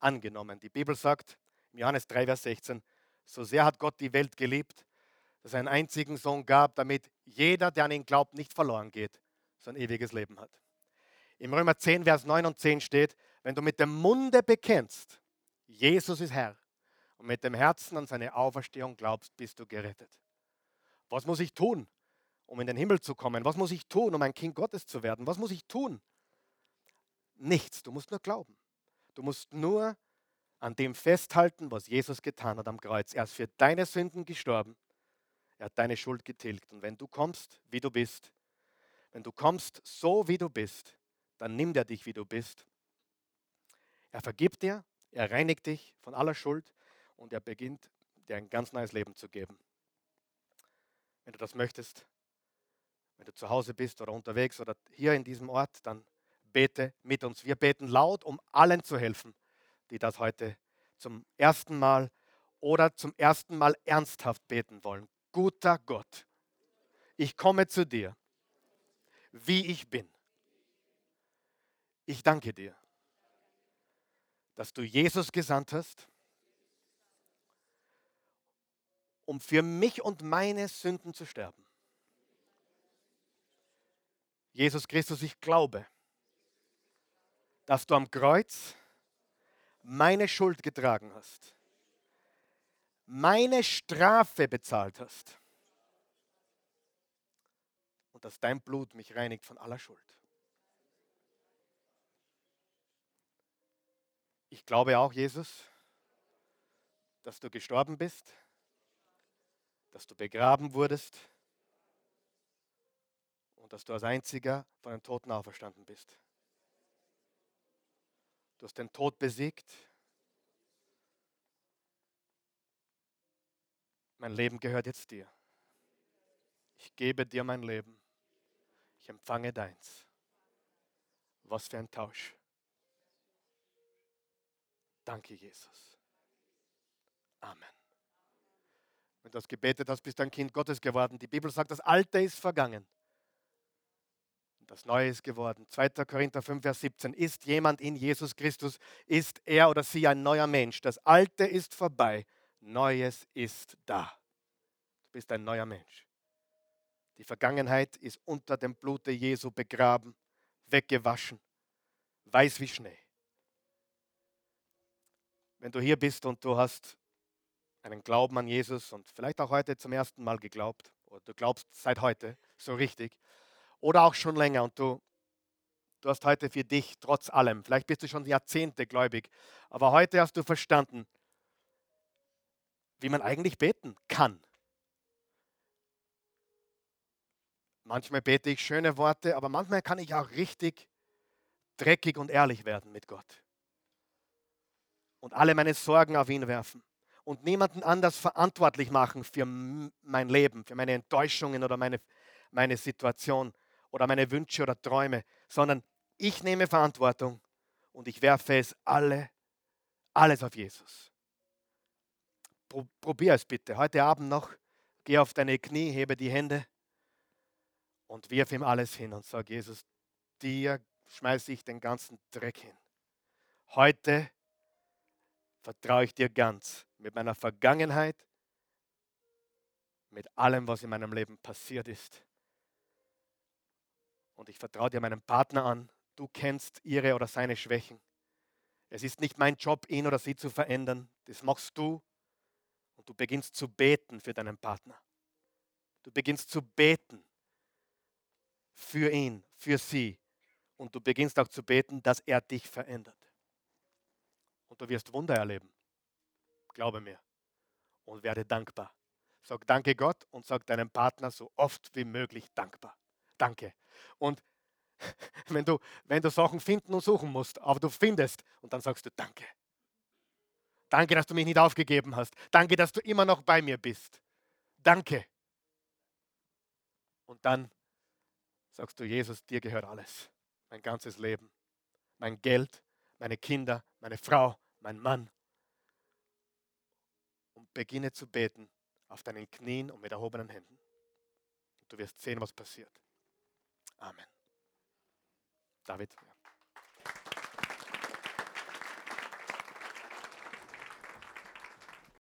angenommen. Die Bibel sagt, im Johannes 3, Vers 16, so sehr hat Gott die Welt geliebt, dass er einen einzigen Sohn gab, damit jeder, der an ihn glaubt, nicht verloren geht, sondern ewiges Leben hat. Im Römer 10, Vers 9 und 10 steht, wenn du mit dem Munde bekennst, Jesus ist Herr, und mit dem Herzen an seine Auferstehung glaubst, bist du gerettet. Was muss ich tun? Um in den Himmel zu kommen? Was muss ich tun, um ein Kind Gottes zu werden? Was muss ich tun? Nichts. Du musst nur glauben. Du musst nur an dem festhalten, was Jesus getan hat am Kreuz. Er ist für deine Sünden gestorben. Er hat deine Schuld getilgt. Und wenn du kommst, wie du bist, wenn du kommst so, wie du bist, dann nimmt er dich, wie du bist. Er vergibt dir, er reinigt dich von aller Schuld und er beginnt dir ein ganz neues Leben zu geben. Wenn du das möchtest, wenn du zu Hause bist oder unterwegs oder hier in diesem Ort, dann bete mit uns. Wir beten laut, um allen zu helfen, die das heute zum ersten Mal oder zum ersten Mal ernsthaft beten wollen. Guter Gott, ich komme zu dir, wie ich bin. Ich danke dir, dass du Jesus gesandt hast, um für mich und meine Sünden zu sterben. Jesus Christus, ich glaube, dass du am Kreuz meine Schuld getragen hast, meine Strafe bezahlt hast und dass dein Blut mich reinigt von aller Schuld. Ich glaube auch, Jesus, dass du gestorben bist, dass du begraben wurdest und dass du als einziger von den Toten auferstanden bist. Du hast den Tod besiegt. Mein Leben gehört jetzt dir. Ich gebe dir mein Leben. Ich empfange deins. Was für ein Tausch. Danke, Jesus. Amen. Wenn du das gebetet hast, bist du ein Kind Gottes geworden. Die Bibel sagt, das Alte ist vergangen. Das Neue ist geworden. 2. Korinther 5, Vers 17. Ist jemand in Jesus Christus, ist er oder sie ein neuer Mensch. Das Alte ist vorbei. Neues ist da. Du bist ein neuer Mensch. Die Vergangenheit ist unter dem Blute Jesu begraben, weggewaschen, weiß wie Schnee. Wenn du hier bist und du hast einen Glauben an Jesus und vielleicht auch heute zum ersten Mal geglaubt, oder du glaubst seit heute so richtig, oder auch schon länger und du, du hast heute für dich trotz allem, vielleicht bist du schon Jahrzehnte gläubig, aber heute hast du verstanden, wie man eigentlich beten kann. Manchmal bete ich schöne Worte, aber manchmal kann ich auch richtig dreckig und ehrlich werden mit Gott. Und alle meine Sorgen auf ihn werfen. Und niemanden anders verantwortlich machen für mein Leben, für meine Enttäuschungen oder meine, meine Situation oder meine Wünsche oder Träume, sondern ich nehme Verantwortung und ich werfe es alle, alles auf Jesus. Probier es bitte. Heute Abend noch. Geh auf deine Knie, hebe die Hände und wirf ihm alles hin und sag, Jesus, dir schmeiße ich den ganzen Dreck hin. Heute vertraue ich dir ganz mit meiner Vergangenheit, mit allem, was in meinem Leben passiert ist. Und ich vertraue dir meinen Partner an. Du kennst ihre oder seine Schwächen. Es ist nicht mein Job, ihn oder sie zu verändern. Das machst du. Und du beginnst zu beten für deinen Partner. Du beginnst zu beten für ihn, für sie. Und du beginnst auch zu beten, dass er dich verändert. Und du wirst Wunder erleben. Glaube mir. Und werde dankbar. Sag Danke Gott und sag deinem Partner so oft wie möglich dankbar. Danke. Und wenn du, wenn du Sachen finden und suchen musst, aber du findest und dann sagst du Danke. Danke, dass du mich nicht aufgegeben hast. Danke, dass du immer noch bei mir bist. Danke. Und dann sagst du, Jesus, dir gehört alles. Mein ganzes Leben. Mein Geld, meine Kinder, meine Frau, mein Mann. Und beginne zu beten auf deinen Knien und mit erhobenen Händen. Du wirst sehen, was passiert. Amen. David. Ja.